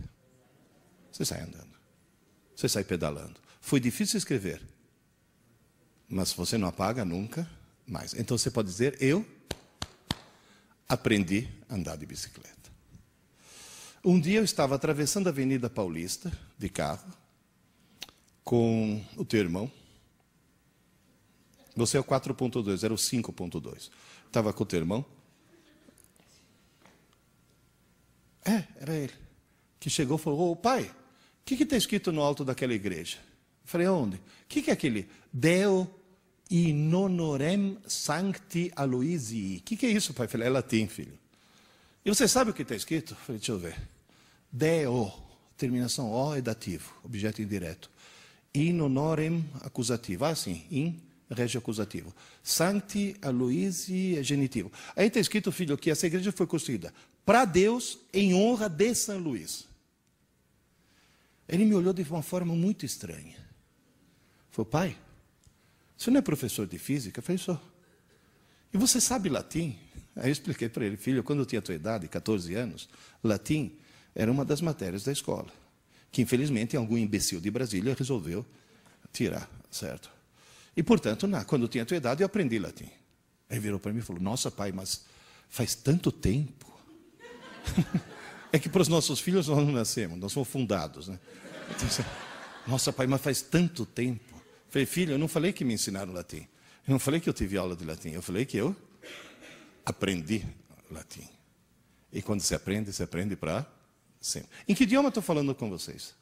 Você sai andando. Você sai pedalando. Foi difícil escrever. Mas você não apaga nunca mais. Então você pode dizer: Eu aprendi a andar de bicicleta. Um dia eu estava atravessando a Avenida Paulista de carro com o teu irmão. Você é o 4.2, era o 5.2. Estava com o teu irmão? É, era ele. Que chegou e falou: Ô pai, o que está escrito no alto daquela igreja? Eu falei: Onde? O que, que é aquele? Deo in honorem sancti Aloisii. O que, que é isso, pai? Falei: É latim, filho. E você sabe o que está escrito? Falei: Deixa eu ver. Deo, terminação O é dativo, objeto indireto. In honorem acusativo. Ah, sim, in regio acusativo. Sancti Aloisi é genitivo. Aí está escrito, filho, que essa igreja foi construída para Deus em honra de São Luís. Ele me olhou de uma forma muito estranha. Falou, pai, você não é professor de física? Eu falei, sou. E você sabe latim? Aí eu expliquei para ele, filho, quando eu tinha a tua idade, 14 anos, latim era uma das matérias da escola, que infelizmente algum imbecil de Brasília resolveu tirar, certo? E, portanto, na, quando eu tinha a tua idade, eu aprendi latim. Aí virou para mim e falou: Nossa, pai, mas faz tanto tempo. é que para os nossos filhos nós não nascemos, nós somos fundados. Né? Então, Nossa, pai, mas faz tanto tempo. Falei, filho, eu não falei que me ensinaram latim. Eu não falei que eu tive aula de latim. Eu falei que eu aprendi latim. E quando se aprende, se aprende para sempre. Em que idioma estou falando com vocês?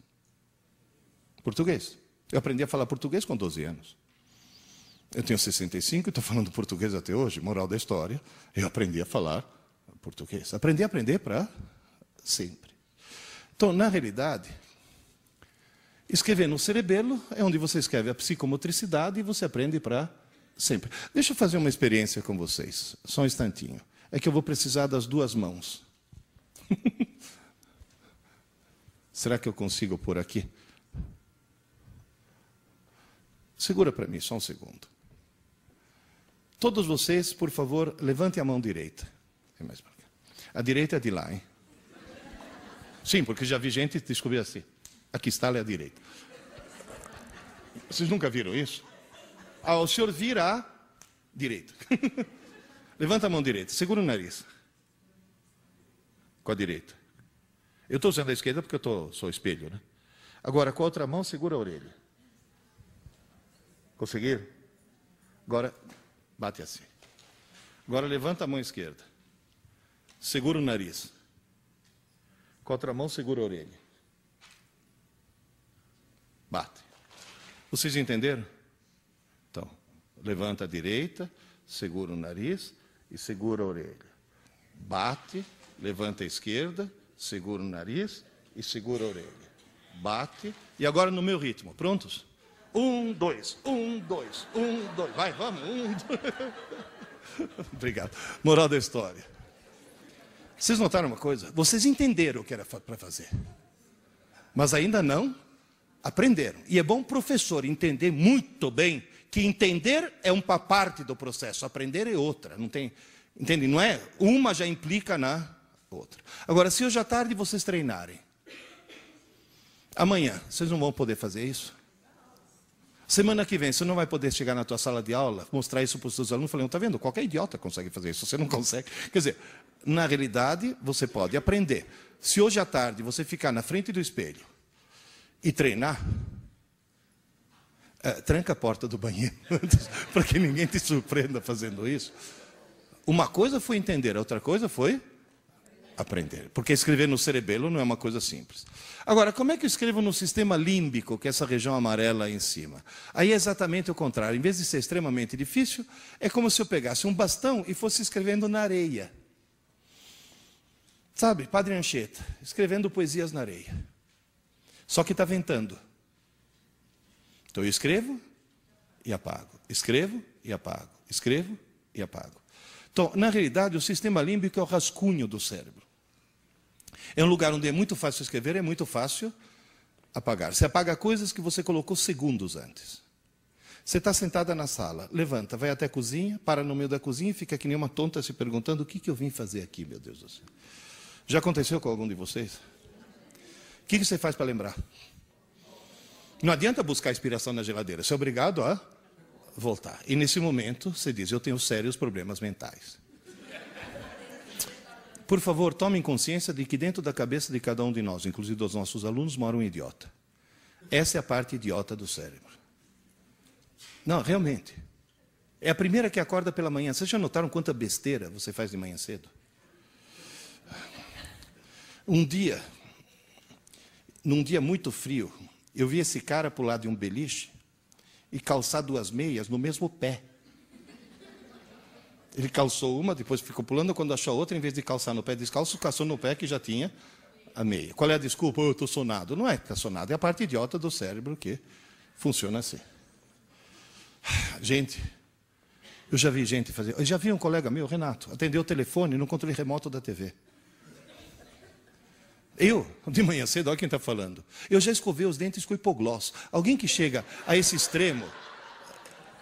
Português. Eu aprendi a falar português com 12 anos. Eu tenho 65 e estou falando português até hoje. Moral da história, eu aprendi a falar português. Aprendi a aprender para sempre. Então, na realidade, escrever no cerebelo é onde você escreve a psicomotricidade e você aprende para sempre. Deixa eu fazer uma experiência com vocês, só um instantinho. É que eu vou precisar das duas mãos. Será que eu consigo por aqui? Segura para mim, só um segundo. Todos vocês, por favor, levantem a mão direita. A direita é de lá, hein? Sim, porque já vi gente descobrir assim. Aqui está a direita. Vocês nunca viram isso? Ah, o senhor vira a direita. Levanta a mão direita, segura o nariz. Com a direita. Eu estou usando a esquerda porque eu tô, sou espelho, né? Agora, com a outra mão, segura a orelha. Conseguiram? Agora, Bate assim. Agora levanta a mão esquerda. Segura o nariz. Com a outra mão, segura a orelha. Bate. Vocês entenderam? Então, levanta a direita, segura o nariz e segura a orelha. Bate, levanta a esquerda, segura o nariz e segura a orelha. Bate. E agora no meu ritmo. Prontos? Um, dois, um, dois, um, dois. Vai, vamos, um, dois. Obrigado. Moral da história. Vocês notaram uma coisa? Vocês entenderam o que era para fazer, mas ainda não aprenderam. E é bom o professor entender muito bem que entender é uma parte do processo, aprender é outra. Não tem, entende? Não é uma já implica na outra. Agora, se hoje à tarde vocês treinarem, amanhã vocês não vão poder fazer isso? Semana que vem, você não vai poder chegar na tua sala de aula, mostrar isso para os seus alunos, falando, está vendo, qualquer idiota consegue fazer isso, você não consegue. Quer dizer, na realidade, você pode aprender. Se hoje à tarde você ficar na frente do espelho e treinar, é, tranca a porta do banheiro, para que ninguém te surpreenda fazendo isso. Uma coisa foi entender, outra coisa foi aprender. Porque escrever no cerebelo não é uma coisa simples. Agora, como é que eu escrevo no sistema límbico, que é essa região amarela aí em cima? Aí é exatamente o contrário. Em vez de ser extremamente difícil, é como se eu pegasse um bastão e fosse escrevendo na areia. Sabe, Padre Anchieta, escrevendo poesias na areia. Só que está ventando. Então eu escrevo e apago. Escrevo e apago. Escrevo e apago. Então, na realidade, o sistema límbico é o rascunho do cérebro. É um lugar onde é muito fácil escrever, é muito fácil apagar. Você apaga coisas que você colocou segundos antes. Você está sentada na sala, levanta, vai até a cozinha, para no meio da cozinha e fica que nem uma tonta se perguntando o que, que eu vim fazer aqui, meu Deus do céu. Já aconteceu com algum de vocês? Que, que você faz para lembrar? Não adianta buscar inspiração na geladeira, você é obrigado a voltar. E nesse momento, você diz: Eu tenho sérios problemas mentais. Por favor, tomem consciência de que dentro da cabeça de cada um de nós, inclusive dos nossos alunos, mora um idiota. Essa é a parte idiota do cérebro. Não, realmente. É a primeira que acorda pela manhã. Vocês já notaram quanta besteira você faz de manhã cedo? Um dia, num dia muito frio, eu vi esse cara pular de um beliche e calçar duas meias no mesmo pé. Ele calçou uma, depois ficou pulando, quando achou outra, em vez de calçar no pé descalço, calçou no pé que já tinha a meia. Qual é a desculpa? Eu estou sonado. Não é que está sonado, é a parte idiota do cérebro que funciona assim. Gente, eu já vi gente fazer. Eu já vi um colega meu, Renato, atendeu o telefone no controle remoto da TV. Eu, de manhã cedo, olha quem está falando. Eu já escovei os dentes com hipogloss. Alguém que chega a esse extremo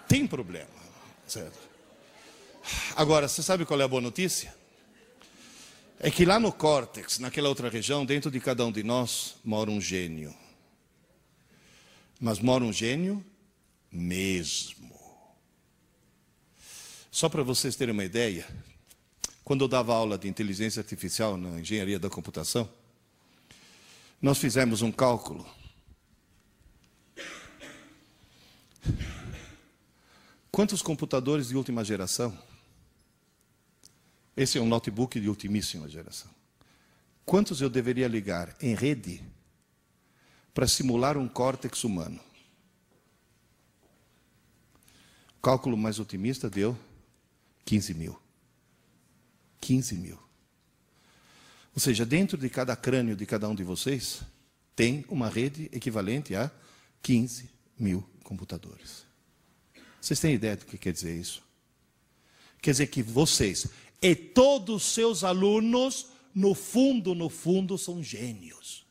tem problema. Certo? Agora, você sabe qual é a boa notícia? É que lá no córtex, naquela outra região, dentro de cada um de nós, mora um gênio. Mas mora um gênio mesmo. Só para vocês terem uma ideia, quando eu dava aula de inteligência artificial na engenharia da computação, nós fizemos um cálculo. Quantos computadores de última geração? Esse é um notebook de ultimíssima geração. Quantos eu deveria ligar em rede para simular um córtex humano? O cálculo mais otimista deu 15 mil. 15 mil. Ou seja, dentro de cada crânio de cada um de vocês, tem uma rede equivalente a 15 mil computadores. Vocês têm ideia do que quer dizer isso? Quer dizer que vocês e todos os seus alunos, no fundo, no fundo, são gênios.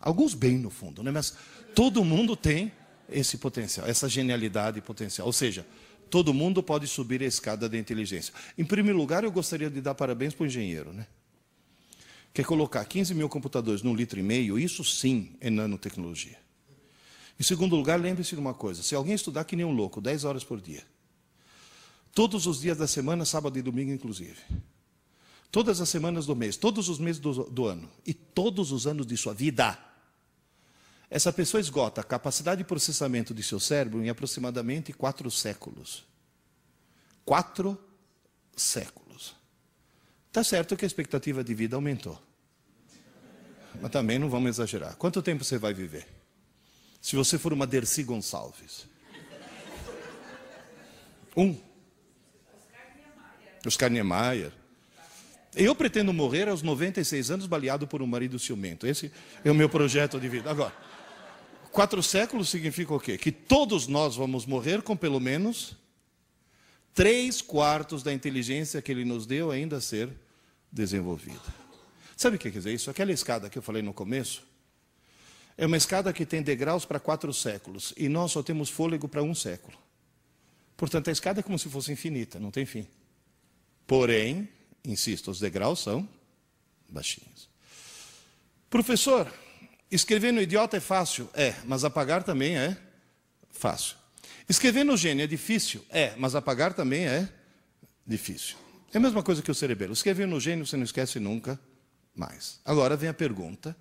Alguns bem no fundo, né? mas todo mundo tem esse potencial, essa genialidade potencial. Ou seja, todo mundo pode subir a escada da inteligência. Em primeiro lugar, eu gostaria de dar parabéns para o engenheiro, né? Quer colocar 15 mil computadores num litro e meio, isso sim é nanotecnologia. Em segundo lugar, lembre-se de uma coisa: se alguém estudar que nem um louco, 10 horas por dia, todos os dias da semana, sábado e domingo, inclusive, todas as semanas do mês, todos os meses do, do ano e todos os anos de sua vida, essa pessoa esgota a capacidade de processamento de seu cérebro em aproximadamente quatro séculos. Quatro séculos. Está certo que a expectativa de vida aumentou. Mas também não vamos exagerar. Quanto tempo você vai viver? Se você for uma Dercy Gonçalves. Um. Oscar Niemeyer. Eu pretendo morrer aos 96 anos baleado por um marido ciumento. Esse é o meu projeto de vida. Agora, Quatro séculos significa o quê? Que todos nós vamos morrer com pelo menos três quartos da inteligência que ele nos deu ainda a ser desenvolvida. Sabe o que quer dizer isso? Aquela escada que eu falei no começo é uma escada que tem degraus para quatro séculos e nós só temos fôlego para um século. Portanto, a escada é como se fosse infinita, não tem fim. Porém, insisto, os degraus são baixinhos. Professor, Escrever no idiota é fácil? É, mas apagar também é fácil. Escrever no gênio é difícil? É, mas apagar também é difícil. É a mesma coisa que o cerebelo. Escrever no gênio você não esquece nunca mais. Agora vem a pergunta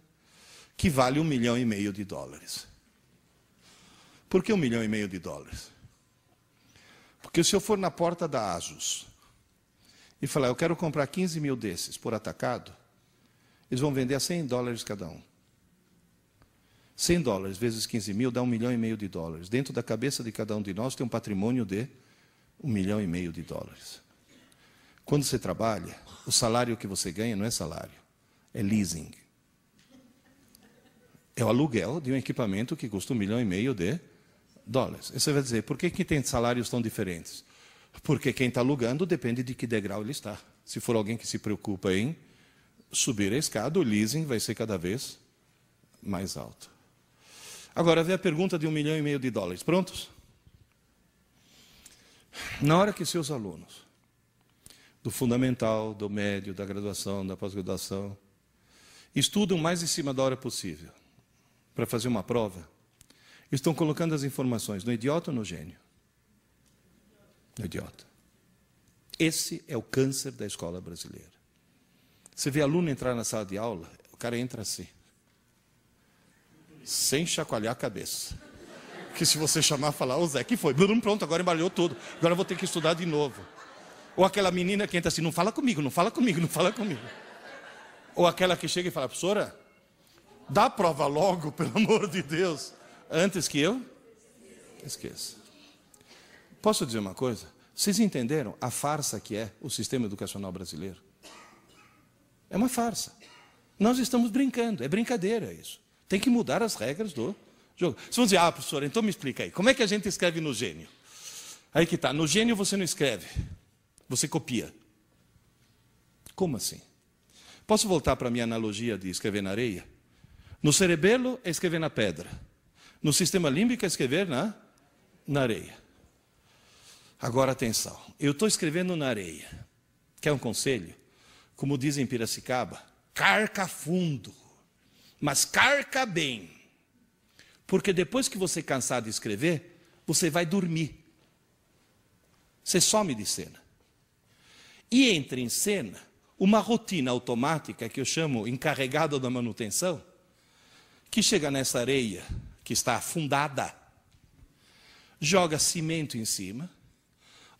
que vale um milhão e meio de dólares. Por que um milhão e meio de dólares? Porque se eu for na porta da Asus e falar, eu quero comprar 15 mil desses por atacado, eles vão vender a 100 dólares cada um. 100 dólares vezes 15 mil dá um milhão e meio de dólares. Dentro da cabeça de cada um de nós tem um patrimônio de um milhão e meio de dólares. Quando você trabalha, o salário que você ganha não é salário, é leasing. É o aluguel de um equipamento que custa um milhão e meio de dólares. E você vai dizer, por que, que tem salários tão diferentes? Porque quem está alugando depende de que degrau ele está. Se for alguém que se preocupa em subir a escada, o leasing vai ser cada vez mais alto. Agora vem a pergunta de um milhão e meio de dólares. Prontos? Na hora que seus alunos, do fundamental, do médio, da graduação, da pós-graduação, estudam mais em cima da hora possível para fazer uma prova, estão colocando as informações no idiota ou no gênio? No idiota. Esse é o câncer da escola brasileira. Você vê aluno entrar na sala de aula, o cara entra assim sem chacoalhar a cabeça. Que se você chamar, falar, ô Zé, que foi? Pronto, agora embalhou tudo. Agora eu vou ter que estudar de novo. Ou aquela menina que entra assim, não fala comigo, não fala comigo, não fala comigo. Ou aquela que chega e fala, professora, dá prova logo, pelo amor de Deus, antes que eu esqueça. Posso dizer uma coisa? Vocês entenderam a farsa que é o sistema educacional brasileiro? É uma farsa. Nós estamos brincando, é brincadeira isso. Tem que mudar as regras do jogo. Vocês vão dizer, ah, professor, então me explica aí, como é que a gente escreve no gênio? Aí que está, no gênio você não escreve, você copia. Como assim? Posso voltar para a minha analogia de escrever na areia? No cerebelo é escrever na pedra. No sistema límbico é escrever na, na areia. Agora atenção, eu estou escrevendo na areia. Quer um conselho? Como dizem em Piracicaba, carca fundo, mas carca bem. Porque depois que você cansar de escrever, você vai dormir. Você some de cena. E entra em cena uma rotina automática que eu chamo encarregado da manutenção, que chega nessa areia que está afundada, joga cimento em cima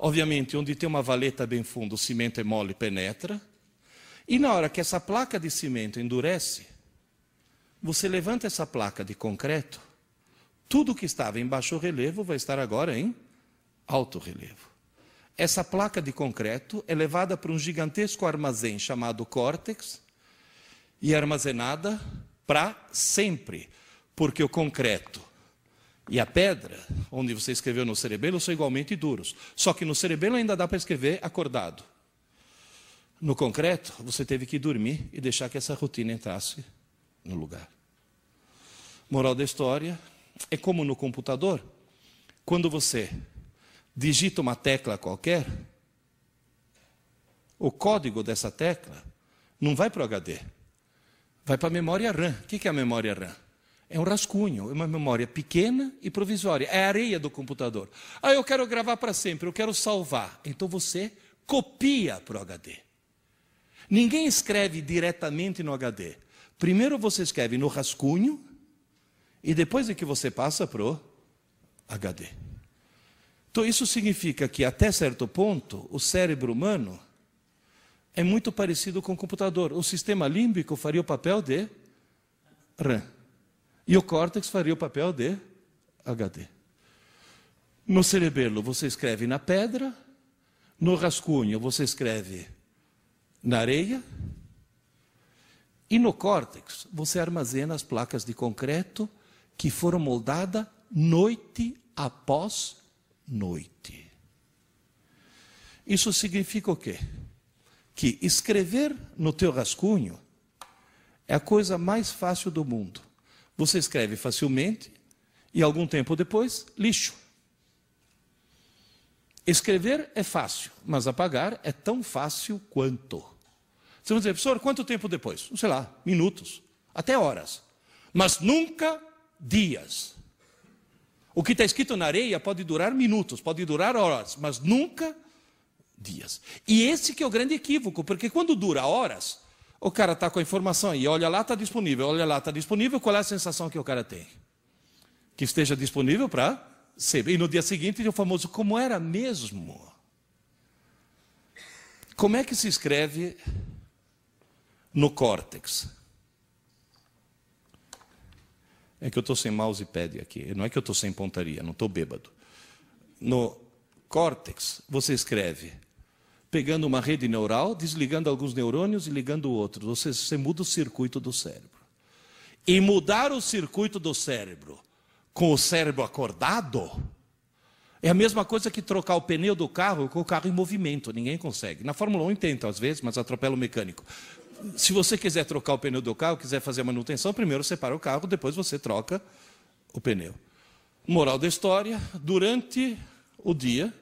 Obviamente, onde tem uma valeta bem funda, o cimento é mole, penetra. E na hora que essa placa de cimento endurece, você levanta essa placa de concreto, tudo que estava em baixo relevo vai estar agora em alto relevo. Essa placa de concreto é levada para um gigantesco armazém chamado córtex e armazenada para sempre, porque o concreto e a pedra, onde você escreveu no cerebelo, são igualmente duros. Só que no cerebelo ainda dá para escrever acordado. No concreto, você teve que dormir e deixar que essa rotina entrasse no lugar. Moral da história: é como no computador, quando você digita uma tecla qualquer, o código dessa tecla não vai para o HD, vai para a memória RAM. O que é a memória RAM? É um rascunho, é uma memória pequena e provisória. É a areia do computador. Ah, eu quero gravar para sempre, eu quero salvar. Então você copia para o HD. Ninguém escreve diretamente no HD. Primeiro você escreve no rascunho e depois é que você passa para o HD. Então isso significa que até certo ponto o cérebro humano é muito parecido com o computador. O sistema límbico faria o papel de RAM. E o córtex faria o papel de HD. No cerebelo você escreve na pedra, no rascunho você escreve na areia, e no córtex você armazena as placas de concreto que foram moldadas noite após noite. Isso significa o quê? Que escrever no teu rascunho é a coisa mais fácil do mundo. Você escreve facilmente e algum tempo depois, lixo. Escrever é fácil, mas apagar é tão fácil quanto. Você vai dizer, professor, quanto tempo depois? Sei lá, minutos, até horas. Mas nunca dias. O que está escrito na areia pode durar minutos, pode durar horas, mas nunca dias. E esse que é o grande equívoco, porque quando dura horas, o cara está com a informação aí, olha lá, está disponível, olha lá, está disponível, qual é a sensação que o cara tem? Que esteja disponível para ser. E no dia seguinte, o famoso como era mesmo. Como é que se escreve no córtex? É que eu estou sem mousepad aqui. Não é que eu estou sem pontaria, não estou bêbado. No córtex, você escreve pegando uma rede neural, desligando alguns neurônios e ligando outros. Ou seja, você muda o circuito do cérebro. E mudar o circuito do cérebro com o cérebro acordado é a mesma coisa que trocar o pneu do carro com o carro em movimento. Ninguém consegue. Na Fórmula 1 tenta às vezes, mas atropela o mecânico. Se você quiser trocar o pneu do carro, quiser fazer a manutenção, primeiro você para o carro, depois você troca o pneu. Moral da história: durante o dia,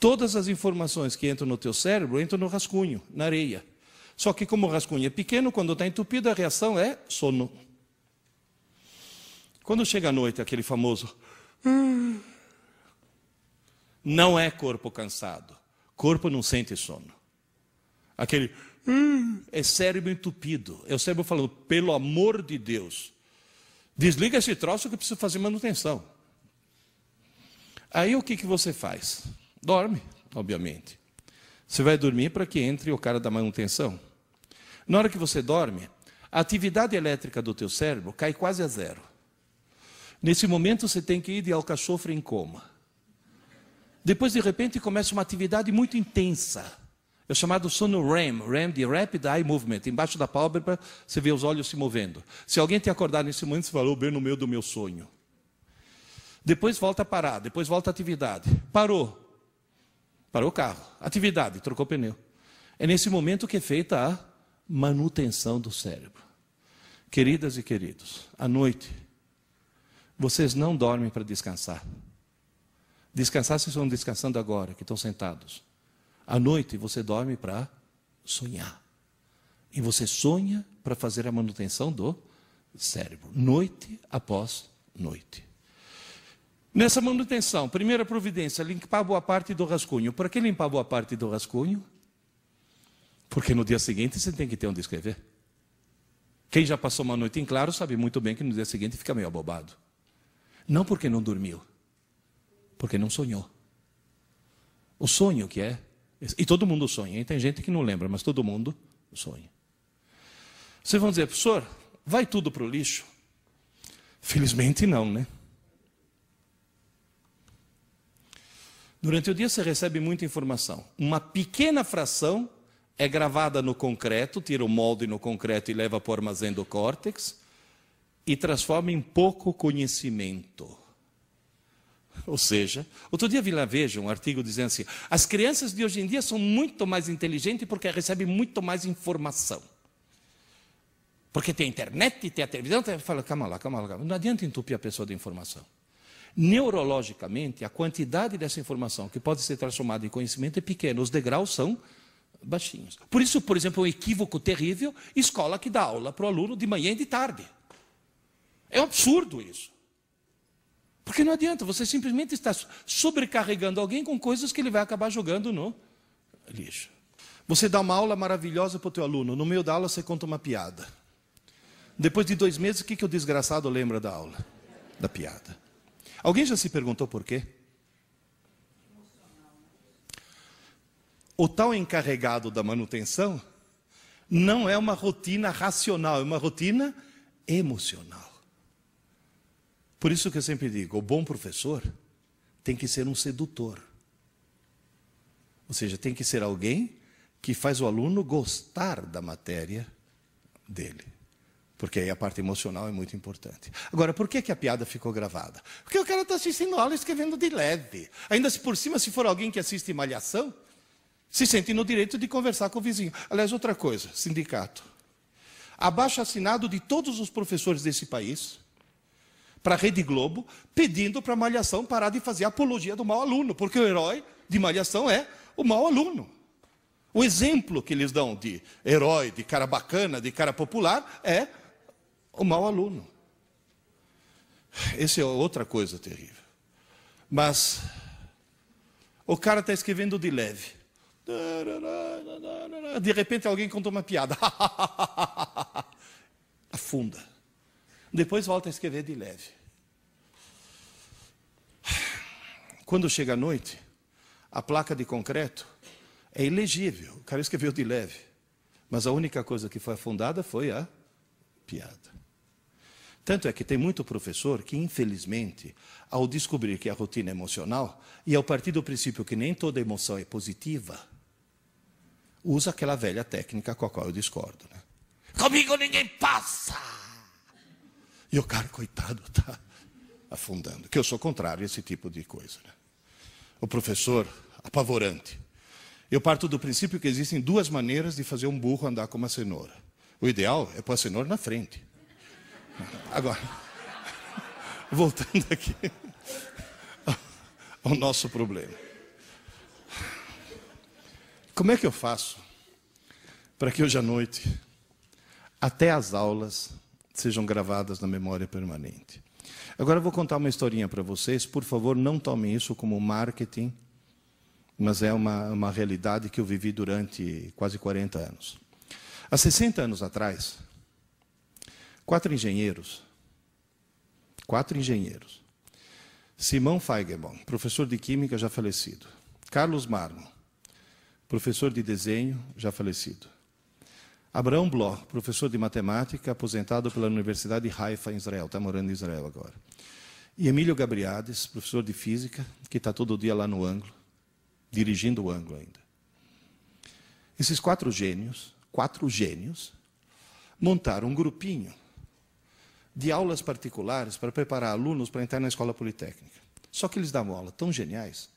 Todas as informações que entram no teu cérebro entram no rascunho, na areia. Só que como o rascunho é pequeno, quando está entupido, a reação é sono. Quando chega a noite, aquele famoso. Não é corpo cansado. Corpo não sente sono. Aquele. É cérebro entupido. É o cérebro falando, pelo amor de Deus. Desliga esse troço que eu preciso fazer manutenção. Aí o que, que você faz? Dorme, obviamente. Você vai dormir para que entre o cara da manutenção. Na hora que você dorme, a atividade elétrica do teu cérebro cai quase a zero. Nesse momento você tem que ir de alcachofre em coma. Depois, de repente, começa uma atividade muito intensa. É chamado sono REM, REM de Rapid Eye Movement. Embaixo da pálpebra, você vê os olhos se movendo. Se alguém te acordar nesse momento, você falou bem no meio do meu sonho. Depois volta a parar, depois volta a atividade. Parou. Parou o carro. Atividade, trocou pneu. É nesse momento que é feita a manutenção do cérebro. Queridas e queridos, à noite, vocês não dormem para descansar. Descansar, vocês estão descansando agora, que estão sentados. À noite você dorme para sonhar. E você sonha para fazer a manutenção do cérebro, noite após noite. Nessa manutenção, primeira providência, limpar boa parte do rascunho. Para que limpar boa parte do rascunho? Porque no dia seguinte você tem que ter onde escrever. Quem já passou uma noite em claro sabe muito bem que no dia seguinte fica meio abobado. Não porque não dormiu, porque não sonhou. O sonho que é, e todo mundo sonha, tem gente que não lembra, mas todo mundo sonha. Vocês vão dizer, professor, vai tudo para o lixo? Felizmente não, né? Durante o dia você recebe muita informação. Uma pequena fração é gravada no concreto, tira o molde no concreto e leva para o armazém do córtex e transforma em pouco conhecimento. Ou seja, outro dia vi lá, veja, um artigo dizendo assim: as crianças de hoje em dia são muito mais inteligentes porque recebem muito mais informação. Porque tem a internet, tem a televisão, tem... fala, calma lá, calma lá, calma. não adianta entupir a pessoa de informação. Neurologicamente, a quantidade dessa informação que pode ser transformada em conhecimento é pequena, os degraus são baixinhos. Por isso, por exemplo, um equívoco terrível, escola que dá aula para o aluno de manhã e de tarde. É um absurdo isso. Porque não adianta, você simplesmente está sobrecarregando alguém com coisas que ele vai acabar jogando no lixo. Você dá uma aula maravilhosa para o teu aluno, no meio da aula você conta uma piada. Depois de dois meses, o que, que o desgraçado lembra da aula? Da piada. Alguém já se perguntou por quê? O tal encarregado da manutenção não é uma rotina racional, é uma rotina emocional. Por isso que eu sempre digo: o bom professor tem que ser um sedutor. Ou seja, tem que ser alguém que faz o aluno gostar da matéria dele. Porque aí a parte emocional é muito importante. Agora, por que, que a piada ficou gravada? Porque o cara está assistindo aula escrevendo de leve. Ainda se por cima, se for alguém que assiste malhação, se sente no direito de conversar com o vizinho. Aliás, outra coisa, sindicato. Abaixo assinado de todos os professores desse país, para a Rede Globo, pedindo para a Malhação parar de fazer apologia do mau aluno, porque o herói de Malhação é o mau aluno. O exemplo que eles dão de herói, de cara bacana, de cara popular, é o mau aluno. Essa é outra coisa terrível. Mas o cara está escrevendo de leve. De repente alguém contou uma piada. Afunda. Depois volta a escrever de leve. Quando chega a noite, a placa de concreto é ilegível. O cara escreveu de leve. Mas a única coisa que foi afundada foi a piada. Tanto é que tem muito professor que, infelizmente, ao descobrir que a rotina é emocional, e ao partir do princípio que nem toda emoção é positiva, usa aquela velha técnica com a qual eu discordo. Né? Comigo ninguém passa! E o cara, coitado, está afundando. Que eu sou contrário a esse tipo de coisa. Né? O professor, apavorante. Eu parto do princípio que existem duas maneiras de fazer um burro andar com uma cenoura. O ideal é pôr a cenoura na frente. Agora, voltando aqui ao nosso problema. Como é que eu faço para que hoje à noite, até as aulas, sejam gravadas na memória permanente. Agora eu vou contar uma historinha para vocês. Por favor, não tomem isso como marketing, mas é uma, uma realidade que eu vivi durante quase 40 anos. Há 60 anos atrás, quatro engenheiros, quatro engenheiros, Simão Feigenbaum, professor de Química já falecido. Carlos Marmo, professor de desenho já falecido. Abraão Bloch, professor de matemática, aposentado pela Universidade de Haifa, em Israel, está morando em Israel agora. E Emílio Gabriades, professor de física, que está todo dia lá no ângulo, dirigindo o ângulo ainda. Esses quatro gênios, quatro gênios, montaram um grupinho de aulas particulares para preparar alunos para entrar na escola politécnica. Só que eles davam aula tão geniais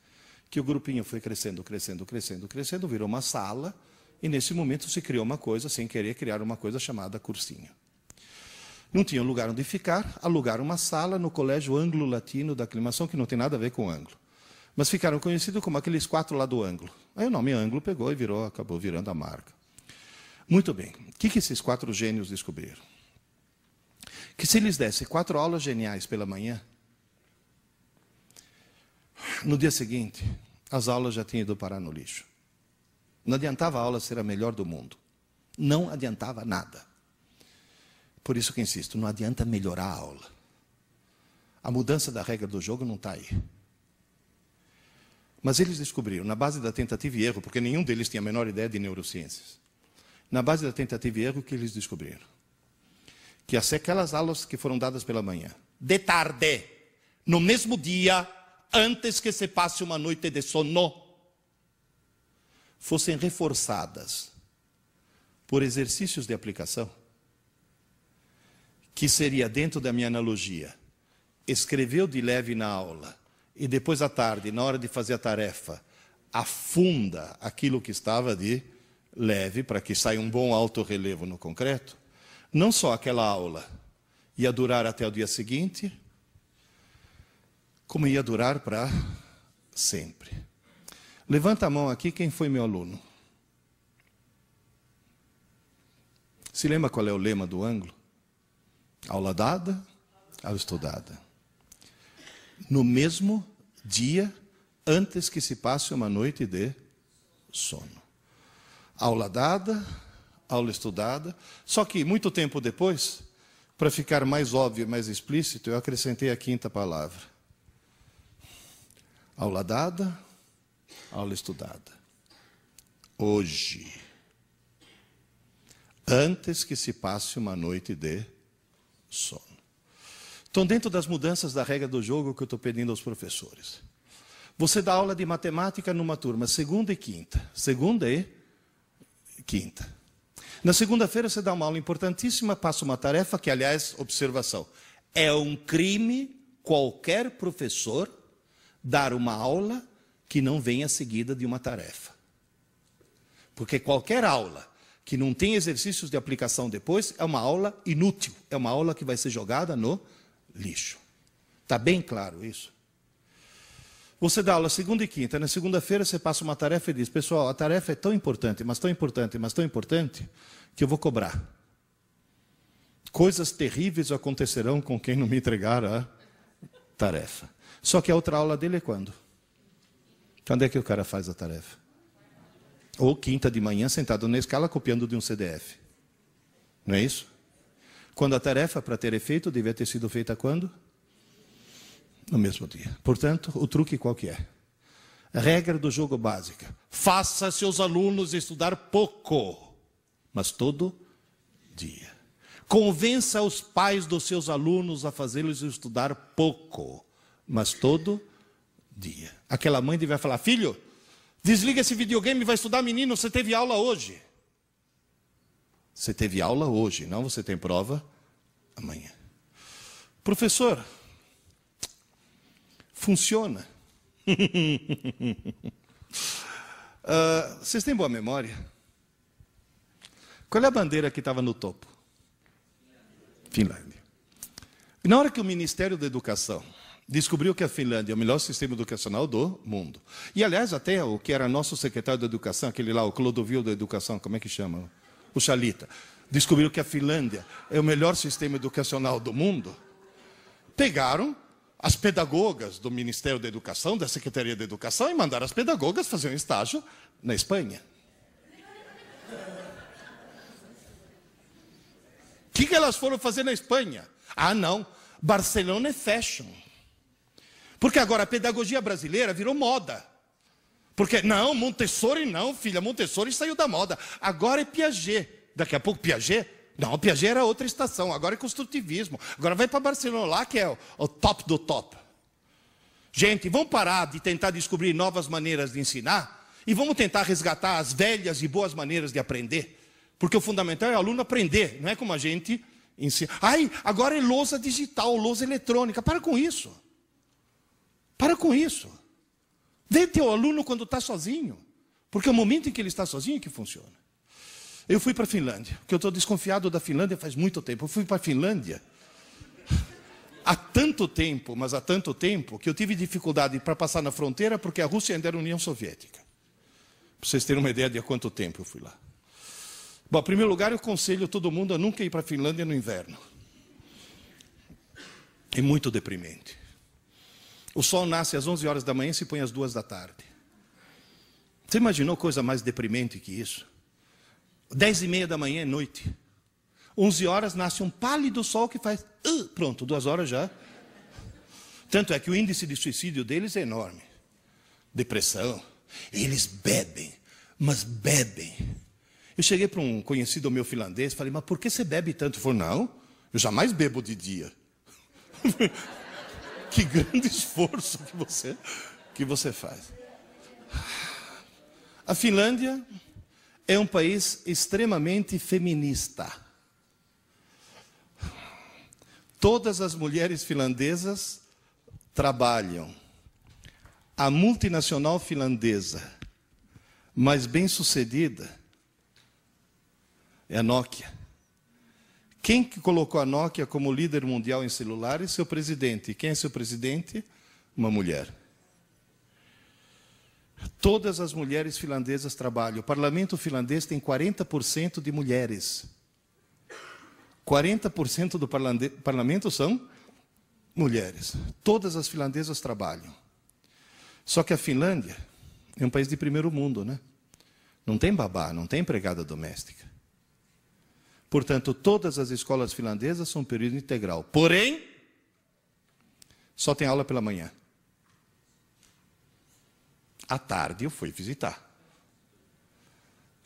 que o grupinho foi crescendo, crescendo, crescendo, crescendo, virou uma sala e nesse momento se criou uma coisa, sem querer criar uma coisa chamada cursinho. Não tinham lugar onde ficar, alugaram uma sala no Colégio Anglo-Latino da Aclimação, que não tem nada a ver com ângulo. Mas ficaram conhecidos como aqueles quatro lá do ângulo. Aí o nome ângulo pegou e virou, acabou virando a marca. Muito bem. O que, que esses quatro gênios descobriram? Que se eles dessem quatro aulas geniais pela manhã, no dia seguinte, as aulas já tinham ido parar no lixo. Não adiantava a aula ser a melhor do mundo. Não adiantava nada. Por isso que insisto, não adianta melhorar a aula. A mudança da regra do jogo não está aí. Mas eles descobriram, na base da tentativa e erro, porque nenhum deles tinha a menor ideia de neurociências, na base da tentativa e erro que eles descobriram, que aquelas aulas que foram dadas pela manhã, de tarde, no mesmo dia, antes que se passe uma noite de sono, fossem reforçadas por exercícios de aplicação, que seria dentro da minha analogia, escreveu de leve na aula e depois à tarde, na hora de fazer a tarefa, afunda aquilo que estava de leve para que saia um bom alto relevo no concreto, não só aquela aula ia durar até o dia seguinte, como ia durar para sempre. Levanta a mão aqui quem foi meu aluno. Se lembra qual é o lema do ângulo? Aula dada, aula estudada. No mesmo dia, antes que se passe uma noite de sono. Aula dada, aula estudada. Só que, muito tempo depois, para ficar mais óbvio e mais explícito, eu acrescentei a quinta palavra. Aula dada, aula estudada. Hoje. Antes que se passe uma noite de sono. Então, dentro das mudanças da regra do jogo que eu estou pedindo aos professores. Você dá aula de matemática numa turma, segunda e quinta. Segunda e quinta. Na segunda-feira você dá uma aula importantíssima, passa uma tarefa que, aliás, observação, é um crime qualquer professor dar uma aula que não venha seguida de uma tarefa. Porque qualquer aula que não tem exercícios de aplicação depois é uma aula inútil, é uma aula que vai ser jogada no lixo. Está bem claro isso? Você dá aula segunda e quinta, na segunda-feira você passa uma tarefa e diz: Pessoal, a tarefa é tão importante, mas tão importante, mas tão importante, que eu vou cobrar. Coisas terríveis acontecerão com quem não me entregar a tarefa. Só que a outra aula dele é quando? Quando é que o cara faz a tarefa? Ou quinta de manhã, sentado na escala, copiando de um CDF. Não é isso? Quando a tarefa, para ter efeito, devia ter sido feita quando? No mesmo dia. Portanto, o truque qual que é? Regra do jogo básica. Faça seus alunos estudar pouco, mas todo dia. Convença os pais dos seus alunos a fazê-los estudar pouco, mas todo dia dia. Aquela mãe devia falar: Filho, desliga esse videogame vai estudar, menino. Você teve aula hoje. Você teve aula hoje, não você tem prova amanhã. Professor, funciona. uh, vocês têm boa memória? Qual é a bandeira que estava no topo? Finlândia. Na hora que o Ministério da Educação descobriu que a Finlândia é o melhor sistema educacional do mundo. E, aliás, até o que era nosso secretário de Educação, aquele lá, o Clodovil da Educação, como é que chama? O Chalita. Descobriu que a Finlândia é o melhor sistema educacional do mundo. Pegaram as pedagogas do Ministério da Educação, da Secretaria da Educação, e mandaram as pedagogas fazer um estágio na Espanha. O que, que elas foram fazer na Espanha? Ah, não. Barcelona é fashion. Porque agora a pedagogia brasileira virou moda. Porque, não, Montessori não, filha, Montessori saiu da moda. Agora é Piaget. Daqui a pouco Piaget? Não, Piaget era outra estação, agora é construtivismo. Agora vai para Barcelona lá, que é o, o top do top. Gente, vamos parar de tentar descobrir novas maneiras de ensinar e vamos tentar resgatar as velhas e boas maneiras de aprender. Porque o fundamental é o aluno aprender, não é como a gente ensina. Ai, agora é lousa digital, lousa eletrônica. Para com isso. Para com isso. Vê teu aluno quando está sozinho. Porque é o momento em que ele está sozinho que funciona. Eu fui para a Finlândia, porque eu estou desconfiado da Finlândia faz muito tempo. Eu fui para a Finlândia há tanto tempo, mas há tanto tempo, que eu tive dificuldade para passar na fronteira porque a Rússia ainda era União Soviética. Para vocês terem uma ideia de há quanto tempo eu fui lá. Bom, em primeiro lugar, eu aconselho todo mundo a nunca ir para a Finlândia no inverno. É muito deprimente. O sol nasce às 11 horas da manhã e se põe às 2 da tarde. Você imaginou coisa mais deprimente que isso? 10 e meia da manhã é noite. 11 horas nasce um pálido sol que faz. Uh, pronto, duas horas já. Tanto é que o índice de suicídio deles é enorme. Depressão. Eles bebem, mas bebem. Eu cheguei para um conhecido meu finlandês e falei, mas por que você bebe tanto? Ele falou, não, eu jamais bebo de dia. que grande esforço que você, que você faz. A Finlândia é um país extremamente feminista. Todas as mulheres finlandesas trabalham. A multinacional finlandesa mais bem-sucedida é a Nokia. Quem que colocou a Nokia como líder mundial em celulares? Seu presidente. Quem é seu presidente? Uma mulher. Todas as mulheres finlandesas trabalham. O parlamento finlandês tem 40% de mulheres. 40% do parlamento são mulheres. Todas as finlandesas trabalham. Só que a Finlândia é um país de primeiro mundo, né? Não tem babá, não tem empregada doméstica. Portanto, todas as escolas finlandesas são período integral. Porém, só tem aula pela manhã. À tarde eu fui visitar.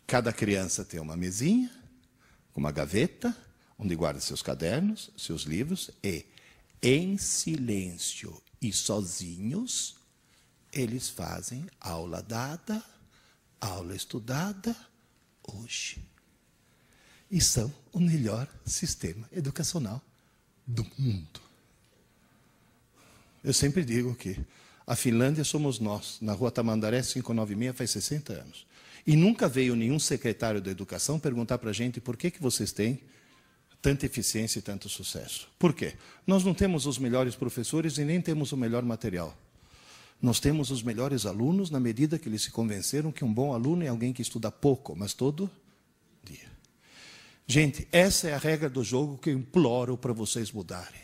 Cada criança tem uma mesinha, uma gaveta, onde guarda seus cadernos, seus livros, e em silêncio e sozinhos, eles fazem aula dada, aula estudada, hoje. E são o melhor sistema educacional do mundo. Eu sempre digo que a Finlândia somos nós, na rua Tamandaré 596, faz 60 anos. E nunca veio nenhum secretário da educação perguntar para a gente por que, que vocês têm tanta eficiência e tanto sucesso. Por quê? Nós não temos os melhores professores e nem temos o melhor material. Nós temos os melhores alunos na medida que eles se convenceram que um bom aluno é alguém que estuda pouco, mas todo. Gente, essa é a regra do jogo que eu imploro para vocês mudarem.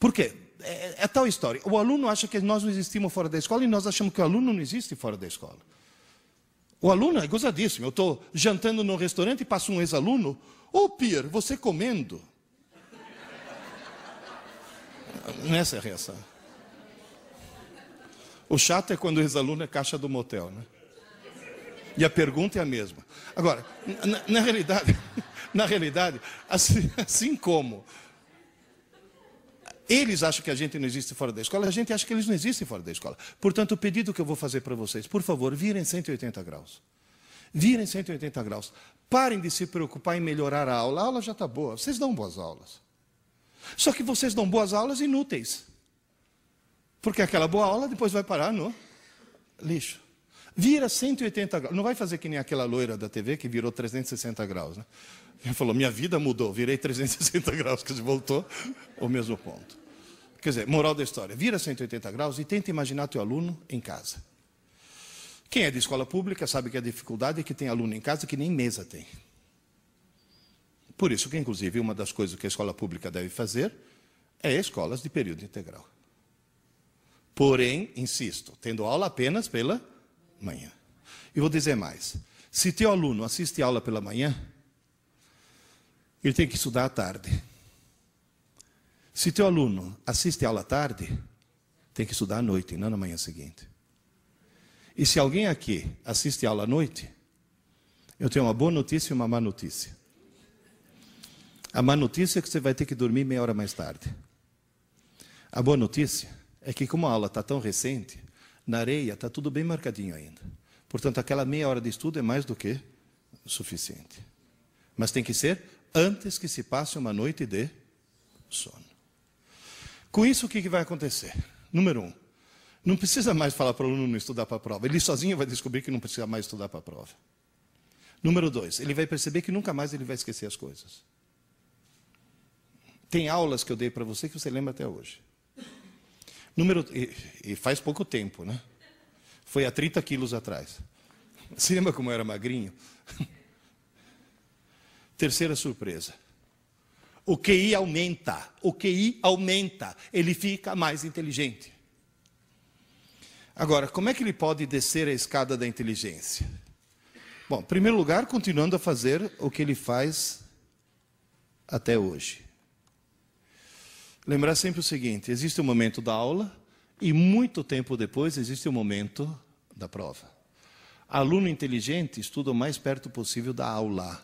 Por quê? É, é tal história. O aluno acha que nós não existimos fora da escola e nós achamos que o aluno não existe fora da escola. O aluno é gozadíssimo. Eu estou jantando no restaurante e passa um ex-aluno. Ô, oh, Pierre, você comendo? Nessa é a reação. O chato é quando o ex-aluno é caixa do motel, né? E a pergunta é a mesma. Agora, na, na realidade, na realidade, assim, assim como eles acham que a gente não existe fora da escola, a gente acha que eles não existem fora da escola. Portanto, o pedido que eu vou fazer para vocês, por favor, virem 180 graus. Virem 180 graus. Parem de se preocupar em melhorar a aula. A aula já está boa. Vocês dão boas aulas. Só que vocês dão boas aulas inúteis. Porque aquela boa aula depois vai parar no lixo. Vira 180 graus. Não vai fazer que nem aquela loira da TV que virou 360 graus. Né? Ele falou: minha vida mudou, virei 360 graus, que voltou ao mesmo ponto. Quer dizer, moral da história: vira 180 graus e tenta imaginar teu aluno em casa. Quem é de escola pública sabe que a dificuldade é que tem aluno em casa que nem mesa tem. Por isso que, inclusive, uma das coisas que a escola pública deve fazer é escolas de período integral. Porém, insisto, tendo aula apenas pela manhã. E vou dizer mais: se teu aluno assiste aula pela manhã, ele tem que estudar à tarde. Se teu aluno assiste aula à tarde, tem que estudar à noite, não na manhã seguinte. E se alguém aqui assiste aula à noite, eu tenho uma boa notícia e uma má notícia. A má notícia é que você vai ter que dormir meia hora mais tarde. A boa notícia é que, como a aula está tão recente, na areia está tudo bem marcadinho ainda. Portanto, aquela meia hora de estudo é mais do que suficiente. Mas tem que ser antes que se passe uma noite de sono. Com isso, o que, vai acontecer? Número um, não precisa mais falar para o aluno não estudar para a prova. Ele sozinho vai descobrir que não precisa mais estudar para a prova. Número dois, ele vai perceber que nunca mais ele vai esquecer as coisas. Tem aulas que eu dei para você que você lembra até hoje. Número, e, e, faz pouco tempo, né? Foi há 30 quilos atrás. Você lembra como era magrinho? Terceira surpresa. O QI aumenta. O QI aumenta. Ele fica mais inteligente. Agora, como é que ele pode descer a escada da inteligência? Bom, em primeiro lugar, continuando a fazer o que ele faz até hoje. Lembrar sempre o seguinte: existe o momento da aula e muito tempo depois existe o momento da prova. Aluno inteligente estuda o mais perto possível da aula.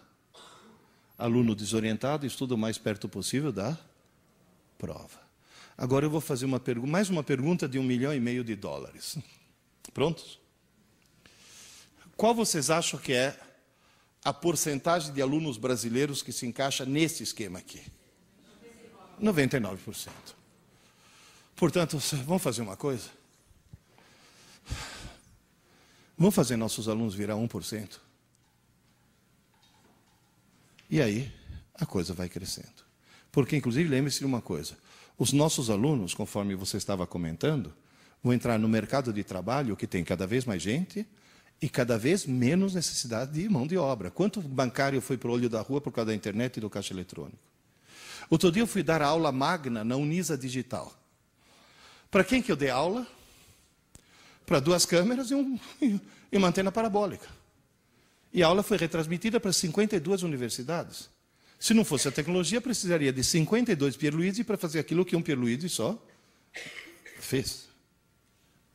Aluno desorientado estuda o mais perto possível da prova. Agora eu vou fazer uma mais uma pergunta de um milhão e meio de dólares. Prontos? Qual vocês acham que é a porcentagem de alunos brasileiros que se encaixa nesse esquema aqui? 99%. Portanto, vamos fazer uma coisa? Vamos fazer nossos alunos virar 1%. E aí, a coisa vai crescendo. Porque, inclusive, lembre-se de uma coisa: os nossos alunos, conforme você estava comentando, vão entrar no mercado de trabalho que tem cada vez mais gente e cada vez menos necessidade de mão de obra. Quanto bancário foi para o olho da rua por causa da internet e do caixa eletrônico? Outro dia eu fui dar aula magna na Unisa Digital. Para quem que eu dei aula? Para duas câmeras e, um, e uma antena parabólica. E a aula foi retransmitida para 52 universidades. Se não fosse a tecnologia, precisaria de 52 Pierluigi para fazer aquilo que um Pierluigi só fez.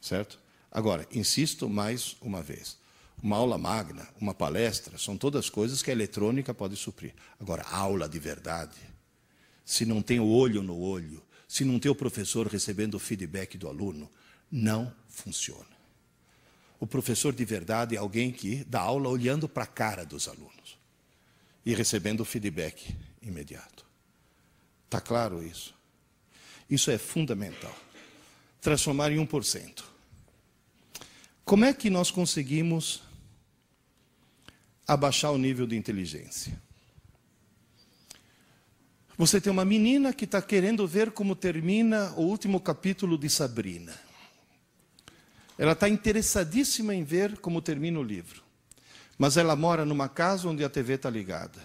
Certo? Agora, insisto mais uma vez. Uma aula magna, uma palestra, são todas coisas que a eletrônica pode suprir. Agora, aula de verdade, se não tem o olho no olho, se não tem o professor recebendo o feedback do aluno, não funciona. O professor de verdade é alguém que dá aula olhando para a cara dos alunos e recebendo feedback imediato. Está claro isso? Isso é fundamental. Transformar em 1%. Como é que nós conseguimos abaixar o nível de inteligência? Você tem uma menina que está querendo ver como termina o último capítulo de Sabrina. Ela está interessadíssima em ver como termina o livro. Mas ela mora numa casa onde a TV está ligada.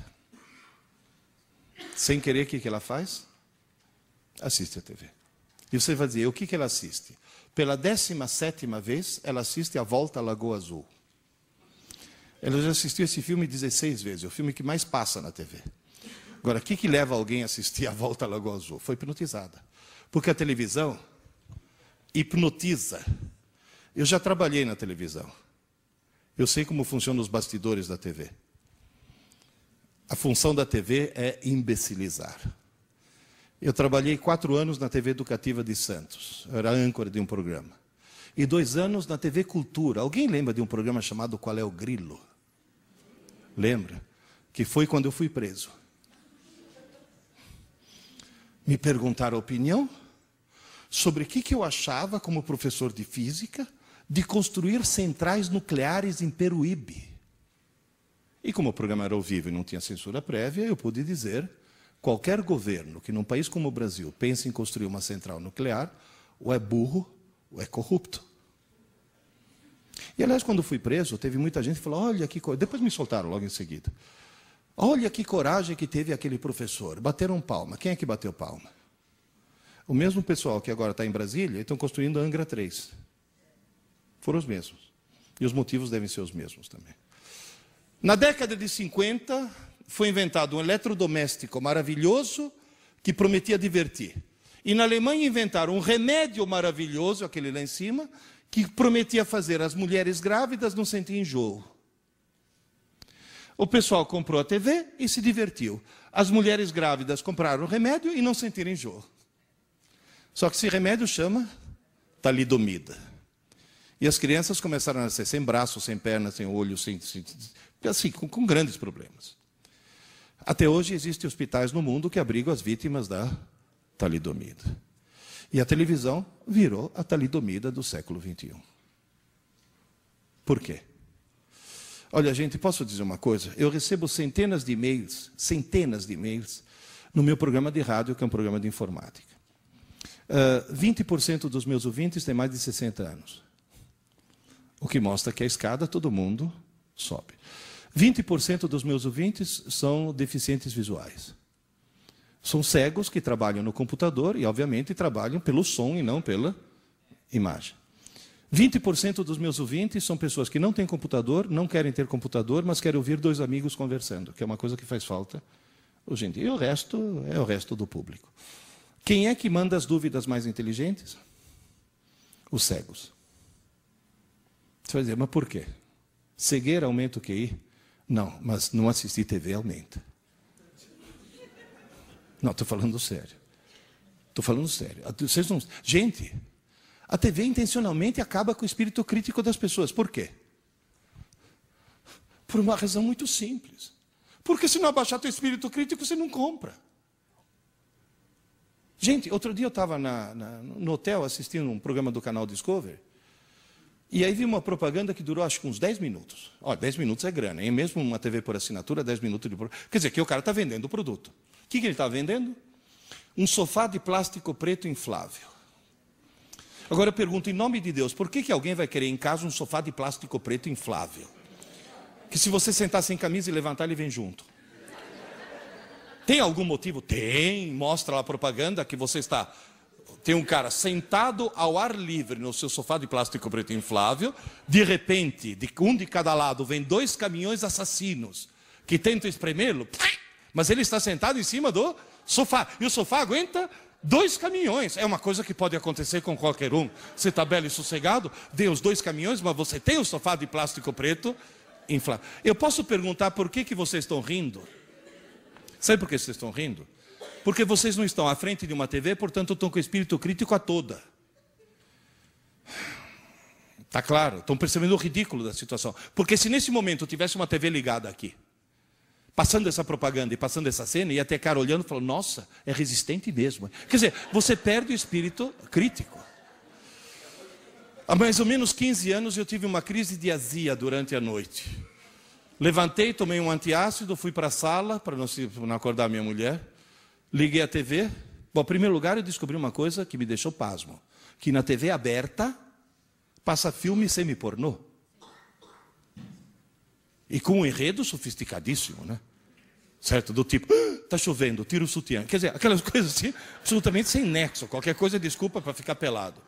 Sem querer, o que, que ela faz? Assiste a TV. E você vai dizer, o que, que ela assiste? Pela 17 vez, ela assiste A Volta à Lagoa Azul. Ela já assistiu esse filme 16 vezes, é o filme que mais passa na TV. Agora, o que, que leva alguém a assistir A Volta à Lagoa Azul? Foi hipnotizada. Porque a televisão hipnotiza. Eu já trabalhei na televisão. Eu sei como funcionam os bastidores da TV. A função da TV é imbecilizar. Eu trabalhei quatro anos na TV Educativa de Santos. Eu era âncora de um programa. E dois anos na TV Cultura. Alguém lembra de um programa chamado Qual é o Grilo? Lembra? Que foi quando eu fui preso. Me perguntaram a opinião sobre o que eu achava como professor de física de construir centrais nucleares em Peruíbe. E como o programa era ao vivo e não tinha censura prévia, eu pude dizer: qualquer governo que num país como o Brasil pense em construir uma central nuclear, ou é burro ou é corrupto. E aliás, quando fui preso, teve muita gente que falou: olha que coisa. Depois me soltaram logo em seguida. Olha que coragem que teve aquele professor. Bateram palma. Quem é que bateu palma? O mesmo pessoal que agora está em Brasília estão construindo a Angra 3 foram os mesmos. E os motivos devem ser os mesmos também. Na década de 50, foi inventado um eletrodoméstico maravilhoso que prometia divertir. E na Alemanha inventaram um remédio maravilhoso, aquele lá em cima, que prometia fazer as mulheres grávidas não sentir enjoo. O pessoal comprou a TV e se divertiu. As mulheres grávidas compraram o remédio e não sentiram enjoo. Só que esse remédio chama talidomida. E as crianças começaram a nascer sem braço, sem perna, sem olho, sem, sem assim, com, com grandes problemas. Até hoje existem hospitais no mundo que abrigam as vítimas da talidomida. E a televisão virou a talidomida do século XXI. Por quê? Olha, gente, posso dizer uma coisa? Eu recebo centenas de e-mails, centenas de e-mails, no meu programa de rádio, que é um programa de informática. Uh, ah, 20% dos meus ouvintes têm mais de 60 anos. O que mostra que a escada todo mundo sobe. 20% dos meus ouvintes são deficientes visuais. São cegos que trabalham no computador e, obviamente, trabalham pelo som e não pela imagem. 20% dos meus ouvintes são pessoas que não têm computador, não querem ter computador, mas querem ouvir dois amigos conversando, que é uma coisa que faz falta hoje em dia. E o resto é o resto do público. Quem é que manda as dúvidas mais inteligentes? Os cegos. Você vai dizer, mas por quê? Cegueira aumenta o QI? Não, mas não assistir TV aumenta. Não, estou falando sério. Estou falando sério. Vocês não... Gente, a TV intencionalmente acaba com o espírito crítico das pessoas. Por quê? Por uma razão muito simples. Porque se não abaixar teu espírito crítico, você não compra. Gente, outro dia eu estava no hotel assistindo um programa do canal Discovery. E aí vi uma propaganda que durou acho que uns 10 minutos. Ó, 10 minutos é grana, hein? Mesmo uma TV por assinatura, 10 minutos de Quer dizer, que o cara está vendendo o produto. O que, que ele está vendendo? Um sofá de plástico preto inflável. Agora eu pergunto, em nome de Deus, por que, que alguém vai querer em casa um sofá de plástico preto inflável? Que se você sentar sem camisa e levantar, ele vem junto. Tem algum motivo? Tem. Mostra lá a propaganda que você está tem um cara sentado ao ar livre no seu sofá de plástico preto inflável. De repente, de um de cada lado, vem dois caminhões assassinos que tentam espremê-lo, mas ele está sentado em cima do sofá. E o sofá aguenta dois caminhões. É uma coisa que pode acontecer com qualquer um. Você está belo e sossegado, dê os dois caminhões, mas você tem o sofá de plástico preto inflável. Eu posso perguntar por que, que vocês estão rindo? Sabe por que vocês estão rindo? Porque vocês não estão à frente de uma TV, portanto estão com o espírito crítico a toda. Está claro? Estão percebendo o ridículo da situação. Porque se nesse momento tivesse uma TV ligada aqui, passando essa propaganda e passando essa cena, ia ter cara olhando e falando, nossa, é resistente mesmo. Quer dizer, você perde o espírito crítico. Há mais ou menos 15 anos eu tive uma crise de azia durante a noite. Levantei, tomei um antiácido, fui para a sala para não, não acordar minha mulher. Liguei a TV. Bom, em primeiro lugar, eu descobri uma coisa que me deixou pasmo: que na TV aberta passa filme semi-pornô. E com um enredo sofisticadíssimo, né? Certo? Do tipo, está ah, chovendo, tira o sutiã. Quer dizer, aquelas coisas assim, absolutamente sem nexo. Qualquer coisa é desculpa para ficar pelado.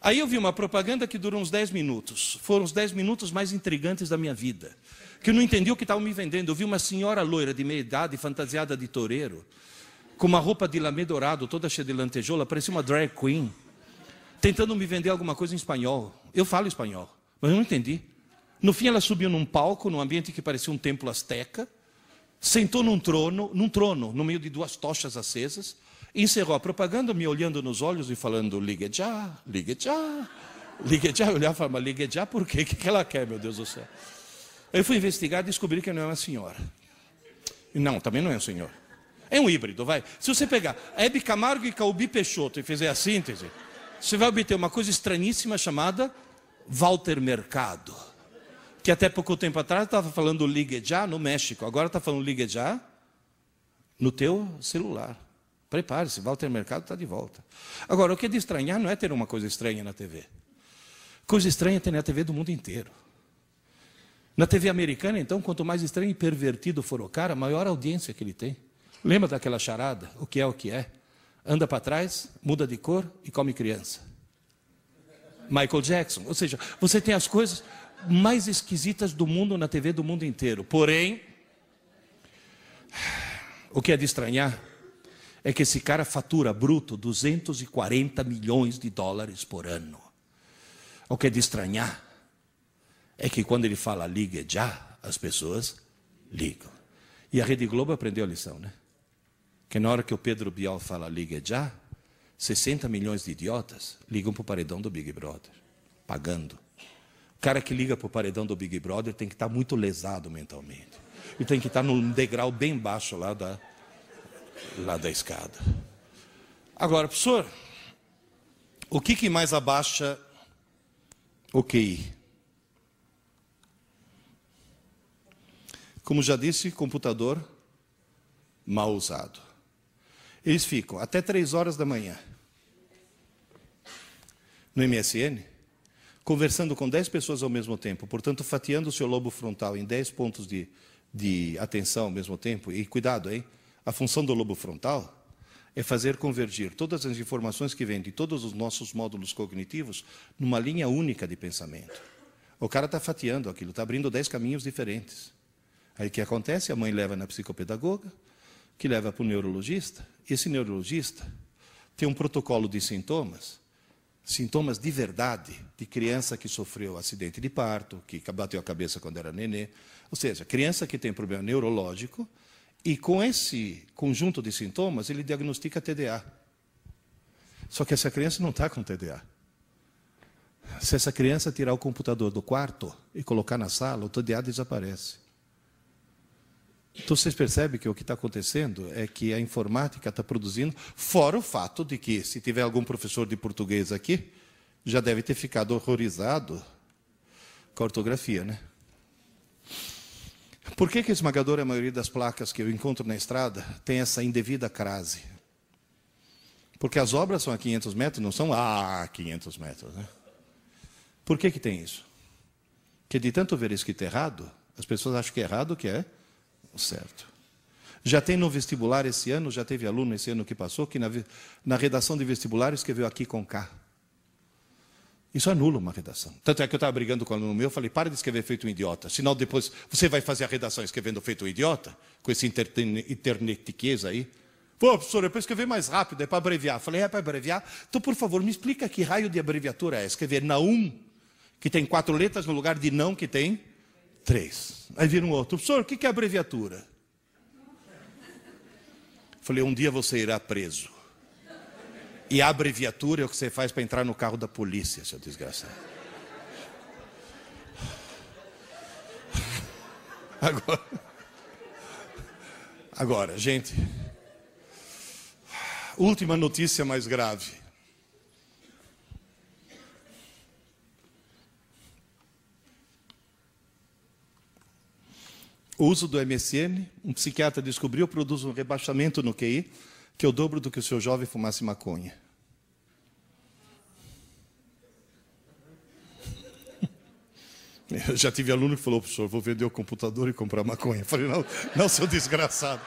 Aí eu vi uma propaganda que durou uns 10 minutos. Foram os 10 minutos mais intrigantes da minha vida. Que eu não entendi o que estavam me vendendo. Eu vi uma senhora loira de meia idade, fantasiada de toureiro com uma roupa de lamê dourado, toda cheia de lantejoula, parecia uma drag queen, tentando me vender alguma coisa em espanhol. Eu falo espanhol, mas eu não entendi. No fim, ela subiu num palco, num ambiente que parecia um templo asteca, sentou num trono, num trono, no meio de duas tochas acesas, encerrou a propaganda, me olhando nos olhos e falando: ligue já, ligue já, ligue já. Eu olhava e falava: ligue já por quê? O que ela quer, meu Deus do céu? Eu fui investigar e descobri que não é uma senhora. Não, também não é um senhor. É um híbrido, vai. Se você pegar Hebe Camargo e Calbi Peixoto e fizer a síntese, você vai obter uma coisa estranhíssima chamada Walter Mercado. Que até pouco tempo atrás estava falando ligue já no México, agora está falando ligue já no teu celular. Prepare-se, Walter Mercado está de volta. Agora, o que é de estranhar não é ter uma coisa estranha na TV. Coisa estranha é ter na TV do mundo inteiro. Na TV americana, então, quanto mais estranho e pervertido for o cara, maior audiência que ele tem. Lembra daquela charada? O que é o que é? Anda para trás, muda de cor e come criança. Michael Jackson. Ou seja, você tem as coisas mais esquisitas do mundo na TV do mundo inteiro. Porém, o que é de estranhar é que esse cara fatura bruto 240 milhões de dólares por ano. O que é de estranhar é que quando ele fala ligue já, as pessoas ligam. E a Rede Globo aprendeu a lição, né? Que na hora que o Pedro Bial fala ligue já, 60 milhões de idiotas ligam para o paredão do Big Brother, pagando. Cara que liga para o paredão do Big Brother tem que estar muito lesado mentalmente. E tem que estar num degrau bem baixo lá da, lá da escada. Agora, professor, o que, que mais abaixa o QI? Como já disse, computador mal usado. Eles ficam até três horas da manhã no MSN, conversando com dez pessoas ao mesmo tempo, portanto, fatiando o seu lobo frontal em dez pontos de, de atenção ao mesmo tempo. E cuidado, hein? A função do lobo frontal é fazer convergir todas as informações que vêm de todos os nossos módulos cognitivos numa linha única de pensamento. O cara está fatiando aquilo, está abrindo dez caminhos diferentes. Aí o que acontece? A mãe leva na psicopedagoga, que leva para o neurologista. Esse neurologista tem um protocolo de sintomas, sintomas de verdade, de criança que sofreu acidente de parto, que bateu a cabeça quando era nenê. Ou seja, criança que tem problema neurológico, e com esse conjunto de sintomas, ele diagnostica TDA. Só que essa criança não está com TDA. Se essa criança tirar o computador do quarto e colocar na sala, o TDA desaparece. Então vocês percebem que o que está acontecendo é que a informática está produzindo, fora o fato de que, se tiver algum professor de português aqui, já deve ter ficado horrorizado com a ortografia, né? Por que, que a esmagadora maioria das placas que eu encontro na estrada tem essa indevida crase? Porque as obras são a 500 metros, não são a 500 metros, né? Por que, que tem isso? Porque de tanto ver escrito errado, as pessoas acham que é errado o que é certo. Já tem no vestibular esse ano, já teve aluno esse ano que passou, que na, na redação de vestibular escreveu aqui com K. Isso anula uma redação. Tanto é que eu estava brigando com o aluno meu, eu falei, para de escrever feito um idiota. Senão depois você vai fazer a redação escrevendo feito um idiota, com esse internetiquez aí. Pô, professor, é para escrever mais rápido, é para abreviar. Eu falei, é para abreviar? Então, por favor, me explica que raio de abreviatura é. Escrever naum, que tem quatro letras, no lugar de não, que tem três. Aí vira um outro. Professor, o que é abreviatura? Falei, um dia você irá preso. E a abreviatura é o que você faz para entrar no carro da polícia, seu desgraçado. Agora, agora, gente, última notícia mais grave. O uso do MSN, um psiquiatra descobriu, produz um rebaixamento no QI, que é o dobro do que o seu jovem fumasse maconha. Eu já tive aluno que falou, professor, vou vender o computador e comprar maconha. Eu falei, não, não, seu desgraçado.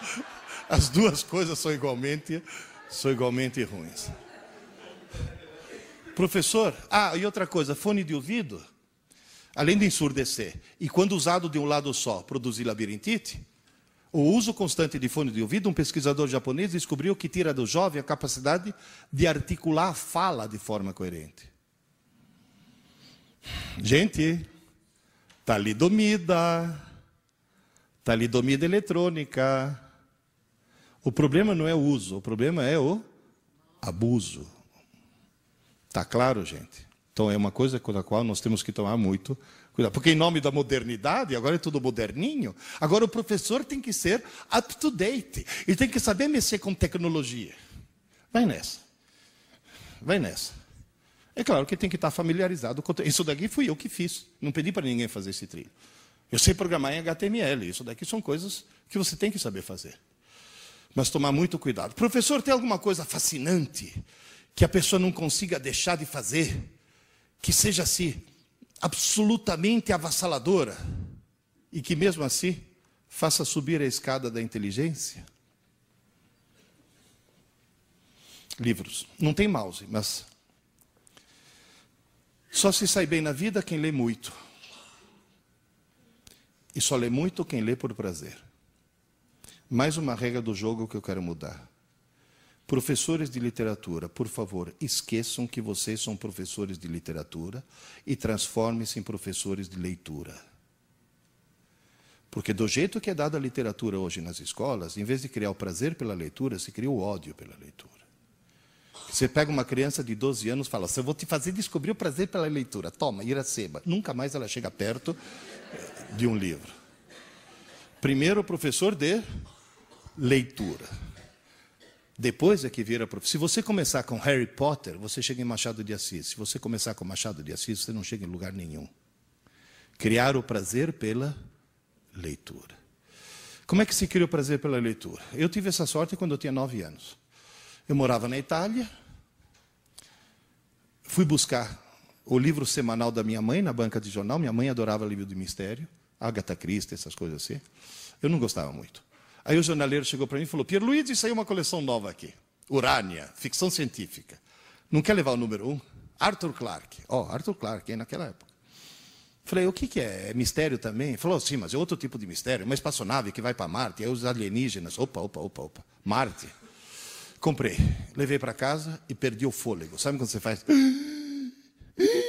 As duas coisas são igualmente, são igualmente ruins. Professor, ah, e outra coisa, fone de ouvido além de ensurdecer, e quando usado de um lado só, produzir labirintite, o uso constante de fone de ouvido, um pesquisador japonês descobriu que tira do jovem a capacidade de articular a fala de forma coerente. Gente, talidomida, talidomida eletrônica. O problema não é o uso, o problema é o abuso. Tá claro, gente? Então é uma coisa com a qual nós temos que tomar muito cuidado. Porque em nome da modernidade, agora é tudo moderninho, agora o professor tem que ser up to date. E tem que saber mexer com tecnologia. Vai nessa. Vai nessa. É claro que tem que estar familiarizado com. Isso daqui fui eu que fiz. Não pedi para ninguém fazer esse trilho. Eu sei programar em HTML. Isso daqui são coisas que você tem que saber fazer. Mas tomar muito cuidado. Professor, tem alguma coisa fascinante que a pessoa não consiga deixar de fazer? Que seja assim, absolutamente avassaladora, e que mesmo assim faça subir a escada da inteligência? Livros. Não tem mouse, mas. Só se sai bem na vida quem lê muito. E só lê muito quem lê por prazer. Mais uma regra do jogo que eu quero mudar. Professores de literatura, por favor, esqueçam que vocês são professores de literatura e transformem-se em professores de leitura. Porque do jeito que é dada a literatura hoje nas escolas, em vez de criar o prazer pela leitura, se cria o ódio pela leitura. Você pega uma criança de 12 anos e fala eu vou te fazer descobrir o prazer pela leitura. Toma, Iracema. Nunca mais ela chega perto de um livro. Primeiro, professor de leitura. Depois é que vira professor. Se você começar com Harry Potter, você chega em Machado de Assis. Se você começar com Machado de Assis, você não chega em lugar nenhum. Criar o prazer pela leitura. Como é que se cria o prazer pela leitura? Eu tive essa sorte quando eu tinha nove anos. Eu morava na Itália, fui buscar o livro semanal da minha mãe na banca de jornal. Minha mãe adorava livro de mistério, Agatha Christie, essas coisas assim. Eu não gostava muito. Aí o jornaleiro chegou para mim e falou: Pierluigi, saiu uma coleção nova aqui. Urânia, ficção científica. Não quer levar o número um? Arthur Clarke. Ó, oh, Arthur Clarke, hein, naquela época. Falei, o que, que é? É mistério também? Falou, sim, mas é outro tipo de mistério. Uma espaçonave que vai para Marte, é os alienígenas. Opa, opa, opa, opa. Marte. Comprei. Levei para casa e perdi o fôlego. Sabe quando você faz?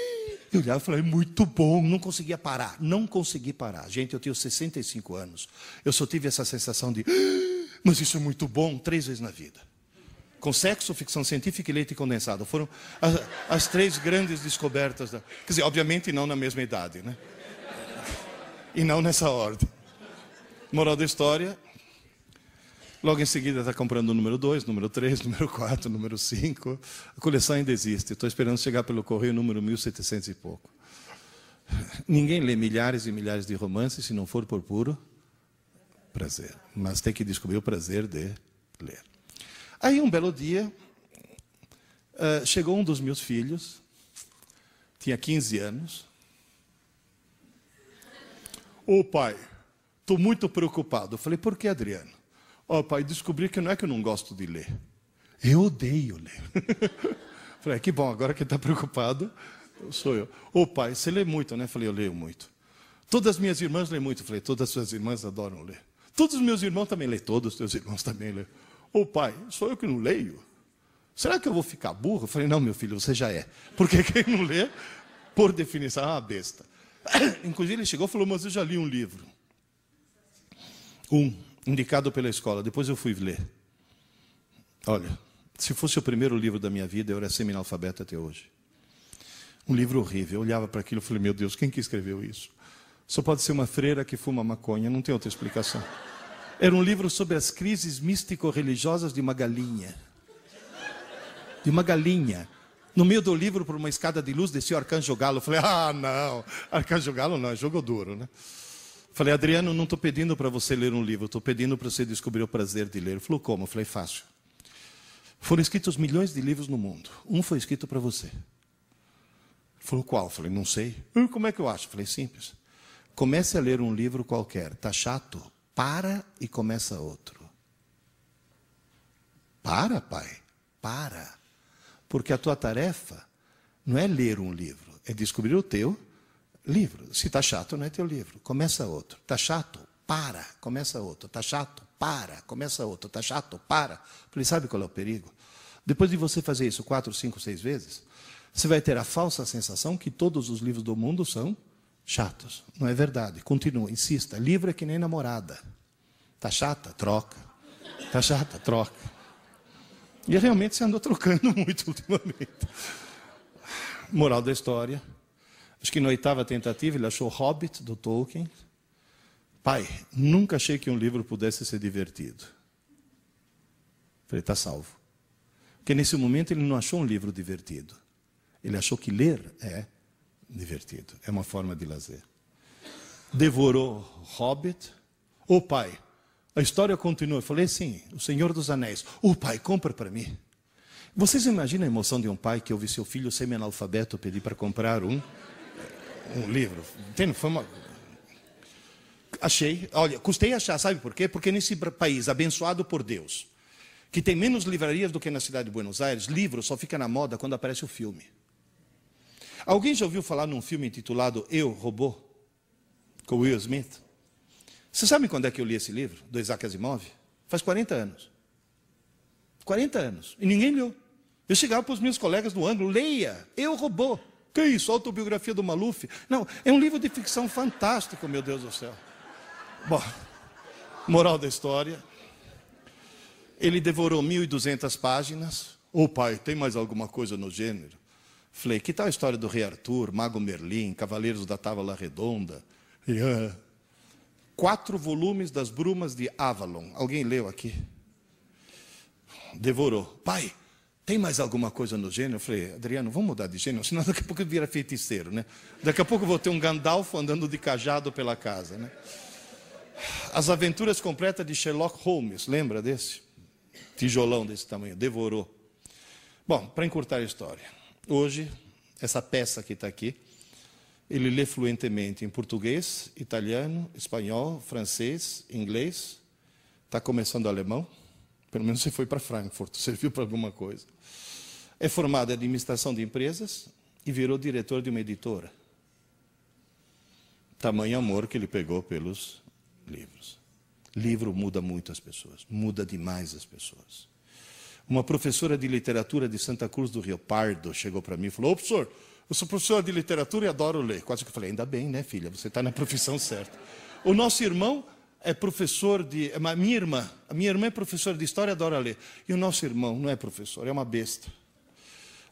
Eu olhava e falei, muito bom, não conseguia parar. Não consegui parar. Gente, eu tenho 65 anos. Eu só tive essa sensação de, mas isso é muito bom, três vezes na vida. Com sexo, ficção científica e leite condensado. Foram as, as três grandes descobertas. Da... Quer dizer, obviamente não na mesma idade, né? E não nessa ordem. Moral da história, Logo em seguida está comprando o número 2, número 3, número 4, número 5. A coleção ainda existe. Estou esperando chegar pelo correio número 1700 e pouco. Ninguém lê milhares e milhares de romances se não for por puro prazer. Mas tem que descobrir o prazer de ler. Aí, um belo dia, uh, chegou um dos meus filhos, tinha 15 anos. Ô pai, estou muito preocupado. Eu falei, por que, Adriano? Ó, oh, pai, descobri que não é que eu não gosto de ler. Eu odeio ler. Falei, que bom, agora que está preocupado, sou eu. Ô, oh, pai, você lê muito, né? Falei, eu leio muito. Todas as minhas irmãs lêem muito. Falei, todas as suas irmãs adoram ler. Todos os meus irmãos também leem. Todos os teus irmãos também leem. Ô, pai, sou eu que não leio? Será que eu vou ficar burro? Eu falei, não, meu filho, você já é. Porque quem não lê, por definição, é uma besta. Inclusive, ele chegou e falou, mas eu já li um livro. Um indicado pela escola. Depois eu fui ler. Olha, se fosse o primeiro livro da minha vida, eu era semi-analfabeto até hoje. Um livro horrível. Eu olhava para aquilo e falei, meu Deus, quem que escreveu isso? Só pode ser uma freira que fuma maconha, não tem outra explicação. Era um livro sobre as crises místico-religiosas de uma galinha. De uma galinha. No meio do livro, por uma escada de luz, descia o arcanjo galo. Eu falei, ah, não, arcanjo galo não, é jogo duro, né? Falei, Adriano, não estou pedindo para você ler um livro, estou pedindo para você descobrir o prazer de ler. Ele falou, como? Eu falei, fácil. Foram escritos milhões de livros no mundo. Um foi escrito para você. Ele falou, qual? Eu falei, não sei. Como é que eu acho? Eu falei, simples. Comece a ler um livro qualquer. Está chato? Para e começa outro. Para, pai. Para. Porque a tua tarefa não é ler um livro, é descobrir o teu livro. Se está chato, não é teu livro. Começa outro. Está chato? Para. Começa outro. Está chato? Para. Começa outro. Está chato? Para. Falei, sabe qual é o perigo? Depois de você fazer isso quatro, cinco, seis vezes, você vai ter a falsa sensação que todos os livros do mundo são chatos. Não é verdade. Continua, insista. Livro é que nem namorada. Está chata? Troca. Está chata? Troca. E realmente você andou trocando muito ultimamente. Moral da história. Acho que na oitava tentativa ele achou Hobbit, do Tolkien. Pai, nunca achei que um livro pudesse ser divertido. Falei, está salvo. Porque nesse momento ele não achou um livro divertido. Ele achou que ler é divertido, é uma forma de lazer. Devorou Hobbit. Ô oh, pai, a história continua. Eu falei, sim, o Senhor dos Anéis. Ô oh, pai, compra para mim. Vocês imaginam a emoção de um pai que ouve seu filho semi-analfabeto pedir para comprar um? Um livro. Entende? Foi uma... Achei. Olha, custei achar, sabe por quê? Porque nesse país abençoado por Deus, que tem menos livrarias do que na cidade de Buenos Aires, livro só fica na moda quando aparece o filme. Alguém já ouviu falar num filme intitulado Eu, Robô? Com Will Smith? Você sabe quando é que eu li esse livro, do Isaac Asimov? Faz 40 anos. 40 anos. E ninguém leu. Eu chegava para os meus colegas do ângulo, leia, eu robô. Que isso, autobiografia do Maluf? Não, é um livro de ficção fantástico, meu Deus do céu. Bom, moral da história. Ele devorou 1.200 páginas. Ô oh, pai, tem mais alguma coisa no gênero? Falei, que tal a história do rei Arthur, Mago Merlin, Cavaleiros da Távola Redonda? Yeah. Quatro volumes das Brumas de Avalon. Alguém leu aqui? Devorou. Pai, tem mais alguma coisa no gênero? Eu falei, Adriano, vamos mudar de gênero, senão daqui a pouco vira feiticeiro, né? Daqui a pouco vou ter um Gandalf andando de cajado pela casa, né? As aventuras completas de Sherlock Holmes, lembra desse? Tijolão desse tamanho, devorou. Bom, para encurtar a história, hoje, essa peça que está aqui, ele lê fluentemente em português, italiano, espanhol, francês, inglês, está começando alemão, pelo menos você foi para Frankfurt, serviu para alguma coisa. É formado em administração de empresas e virou diretor de uma editora. Tamanho amor que ele pegou pelos livros. Livro muda muito as pessoas, muda demais as pessoas. Uma professora de literatura de Santa Cruz do Rio Pardo chegou para mim e falou: Ô professor, eu sou professora de literatura e adoro ler. Quase que eu falei: ainda bem, né, filha? Você está na profissão certa. O nosso irmão é professor de. A minha irmã, a minha irmã é professora de história, adora ler. E o nosso irmão não é professor, é uma besta.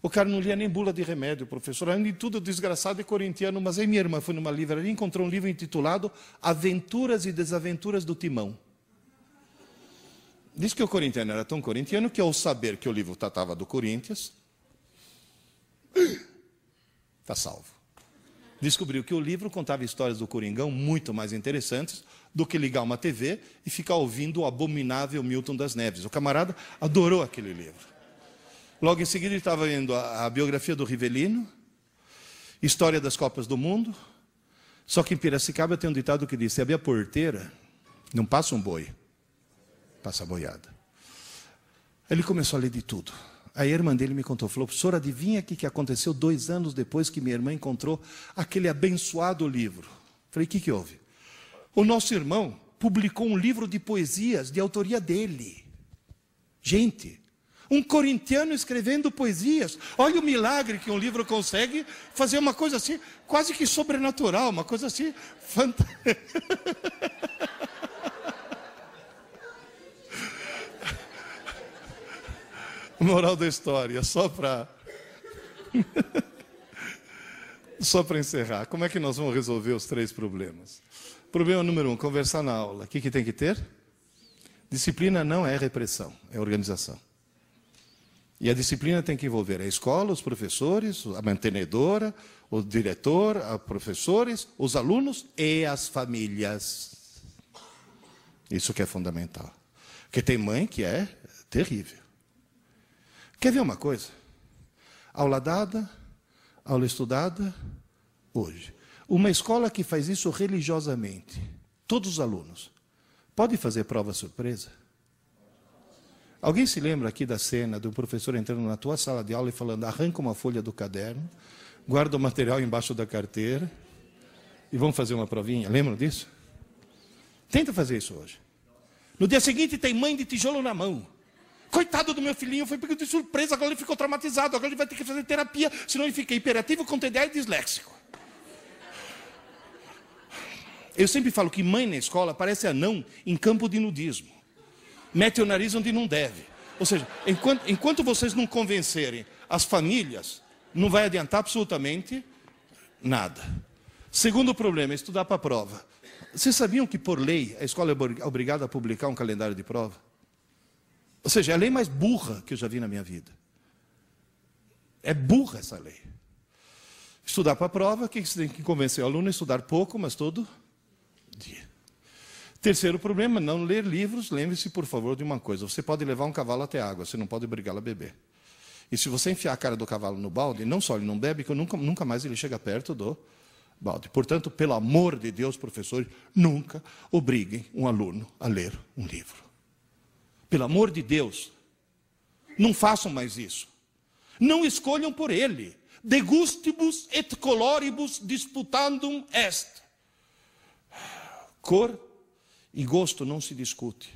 O cara não lia nem bula de remédio, professor. Além de tudo, desgraçado e corintiano. Mas aí minha irmã foi numa livraria e encontrou um livro intitulado Aventuras e Desaventuras do Timão. Diz que o corintiano era tão corintiano que, ao saber que o livro tratava do Corinthians, está salvo. Descobriu que o livro contava histórias do Coringão muito mais interessantes do que ligar uma TV e ficar ouvindo o abominável Milton das Neves. O camarada adorou aquele livro. Logo em seguida, ele estava vendo a, a biografia do Rivelino, história das Copas do Mundo. Só que em Piracicaba tem um ditado que diz: se abrir a porteira, não passa um boi, passa a boiada. Ele começou a ler de tudo. Aí a irmã dele me contou, falou, professor, adivinha o que aconteceu dois anos depois que minha irmã encontrou aquele abençoado livro? Falei, o que, que houve? O nosso irmão publicou um livro de poesias de autoria dele. Gente, um corintiano escrevendo poesias. Olha o milagre que um livro consegue fazer uma coisa assim, quase que sobrenatural, uma coisa assim fantástica. Moral da história, só para só para encerrar. Como é que nós vamos resolver os três problemas? Problema número um, conversar na aula. O que, que tem que ter? Disciplina não é repressão, é organização. E a disciplina tem que envolver a escola, os professores, a mantenedora, o diretor, os professores, os alunos e as famílias. Isso que é fundamental. Porque tem mãe que é terrível. Quer ver uma coisa? Aula dada, aula estudada, hoje. Uma escola que faz isso religiosamente, todos os alunos, pode fazer prova surpresa? Alguém se lembra aqui da cena do professor entrando na tua sala de aula e falando: arranca uma folha do caderno, guarda o material embaixo da carteira e vamos fazer uma provinha? Lembram disso? Tenta fazer isso hoje. No dia seguinte tem mãe de tijolo na mão. Coitado do meu filhinho, foi pego de surpresa, agora ele ficou traumatizado, agora ele vai ter que fazer terapia, senão ele fica hiperativo com TDA e disléxico. Eu sempre falo que mãe na escola parece anão em campo de nudismo mete o nariz onde não deve. Ou seja, enquanto, enquanto vocês não convencerem as famílias, não vai adiantar absolutamente nada. Segundo problema, estudar para a prova. Vocês sabiam que, por lei, a escola é obrigada a publicar um calendário de prova? Ou seja, é a lei mais burra que eu já vi na minha vida. É burra essa lei. Estudar para a prova, o que você tem que convencer o aluno? Estudar pouco, mas todo dia. Terceiro problema, não ler livros. Lembre-se, por favor, de uma coisa: você pode levar um cavalo até água, você não pode obrigá-lo a beber. E se você enfiar a cara do cavalo no balde, não só ele não bebe, que nunca, nunca mais ele chega perto do balde. Portanto, pelo amor de Deus, professores, nunca obriguem um aluno a ler um livro. Pelo amor de Deus, não façam mais isso. Não escolham por ele. Degustibus et coloribus disputandum est. Cor e gosto não se discute.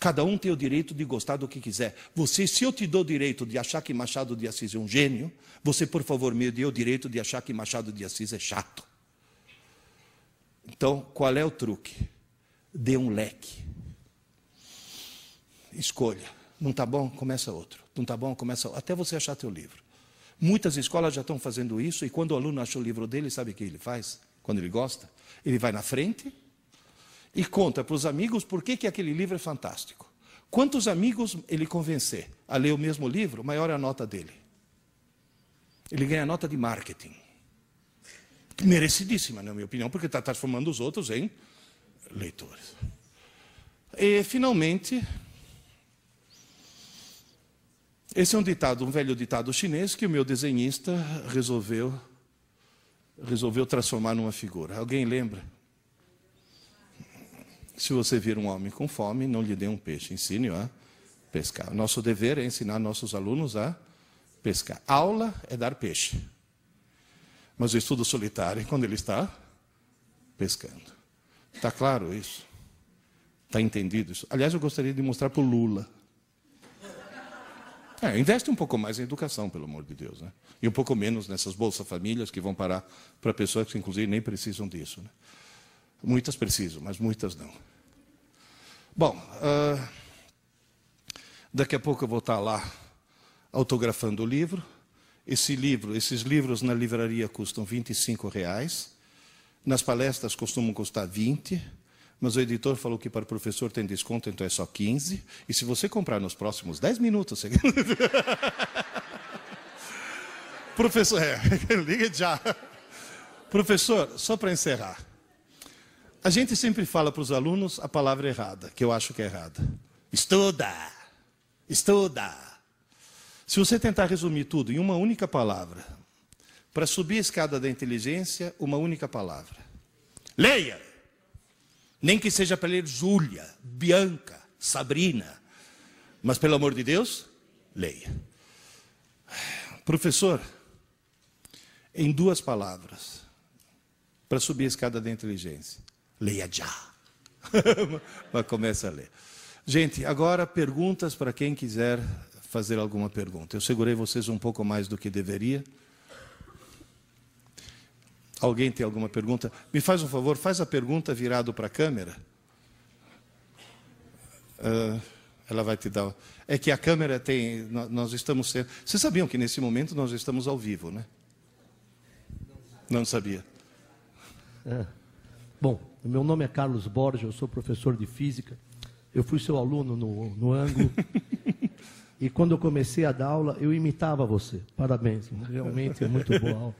Cada um tem o direito de gostar do que quiser. Você, se eu te dou o direito de achar que Machado de Assis é um gênio, você, por favor, me dê o direito de achar que Machado de Assis é chato. Então, qual é o truque? Dê um leque. Escolha. Não está bom? Começa outro. Não está bom? Começa outro. Até você achar teu livro. Muitas escolas já estão fazendo isso, e quando o aluno acha o livro dele, sabe o que ele faz? Quando ele gosta? Ele vai na frente e conta para os amigos por que, que aquele livro é fantástico. Quantos amigos ele convencer a ler o mesmo livro, maior é a nota dele. Ele ganha nota de marketing. Merecidíssima, na minha opinião, porque está transformando os outros em leitores. E, finalmente, esse é um ditado, um velho ditado chinês que o meu desenhista resolveu resolveu transformar numa figura. Alguém lembra? Se você vir um homem com fome, não lhe dê um peixe, ensine-o a pescar. Nosso dever é ensinar nossos alunos a pescar. Aula é dar peixe. Mas o estudo solitário é quando ele está pescando. Está claro isso? Está entendido isso? Aliás, eu gostaria de mostrar para o Lula. É, investe um pouco mais em educação, pelo amor de Deus. Né? E um pouco menos nessas Bolsa Famílias que vão parar para pessoas que, inclusive, nem precisam disso. Né? Muitas precisam, mas muitas não. Bom, uh, daqui a pouco eu vou estar lá autografando o livro. Esse livro, esses livros na livraria custam 25 reais. Nas palestras costumam custar 20 mas o editor falou que para o professor tem desconto, então é só 15. E se você comprar nos próximos 10 minutos. Você... professor, é, liga já. Professor, só para encerrar. A gente sempre fala para os alunos a palavra errada, que eu acho que é errada. Estuda! Estuda! Se você tentar resumir tudo em uma única palavra, para subir a escada da inteligência, uma única palavra. Leia! Nem que seja para ler Júlia, Bianca, Sabrina. Mas, pelo amor de Deus, leia. Professor, em duas palavras, para subir a escada da inteligência, leia já. Mas começa a ler. Gente, agora perguntas para quem quiser fazer alguma pergunta. Eu segurei vocês um pouco mais do que deveria. Alguém tem alguma pergunta? Me faz um favor, faz a pergunta virado para a câmera. Uh, ela vai te dar. É que a câmera tem. Nós estamos sendo. Vocês sabiam que nesse momento nós estamos ao vivo, né? Não sabia. É. Bom, meu nome é Carlos Borges, eu sou professor de física. Eu fui seu aluno no, no ângulo. e quando eu comecei a dar aula, eu imitava você. Parabéns, realmente é muito boa aula.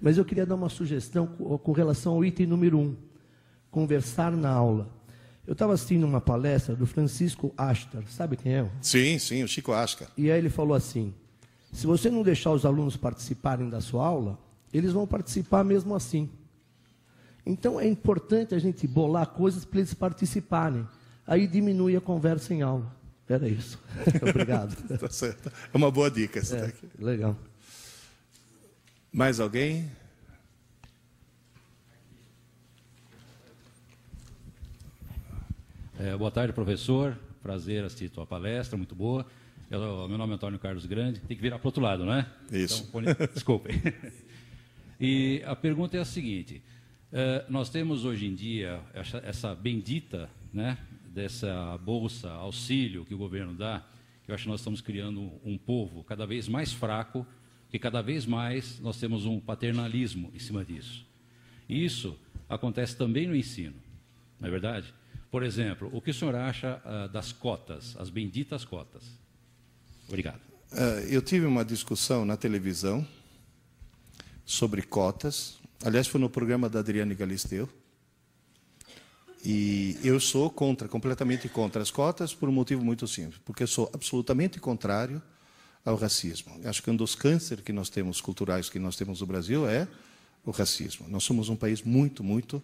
Mas eu queria dar uma sugestão com relação ao item número um, conversar na aula. Eu estava assistindo uma palestra do Francisco Astar, sabe quem é? Sim, sim, o Chico Ascar. E aí ele falou assim: se você não deixar os alunos participarem da sua aula, eles vão participar mesmo assim. Então é importante a gente bolar coisas para eles participarem. Aí diminui a conversa em aula. Era isso. Obrigado. tá certo. É uma boa dica. É, legal. Mais alguém? É, boa tarde, professor. Prazer assistir tua palestra, muito boa. Eu, meu nome é Antônio Carlos Grande. Tem que virar para o outro lado, não é? Isso. Então, desculpem. E a pergunta é a seguinte: é, nós temos hoje em dia essa, bendita, né, dessa bolsa auxílio que o governo dá. Eu acho que nós estamos criando um povo cada vez mais fraco que cada vez mais nós temos um paternalismo em cima disso. E isso acontece também no ensino, não é verdade? Por exemplo, o que o senhor acha uh, das cotas, as benditas cotas? Obrigado. Uh, eu tive uma discussão na televisão sobre cotas. Aliás, foi no programa da Adriane Galisteu. E eu sou contra, completamente contra as cotas, por um motivo muito simples. Porque eu sou absolutamente contrário ao racismo. Acho que um dos cânceres que nós temos, culturais que nós temos no Brasil, é o racismo. Nós somos um país muito, muito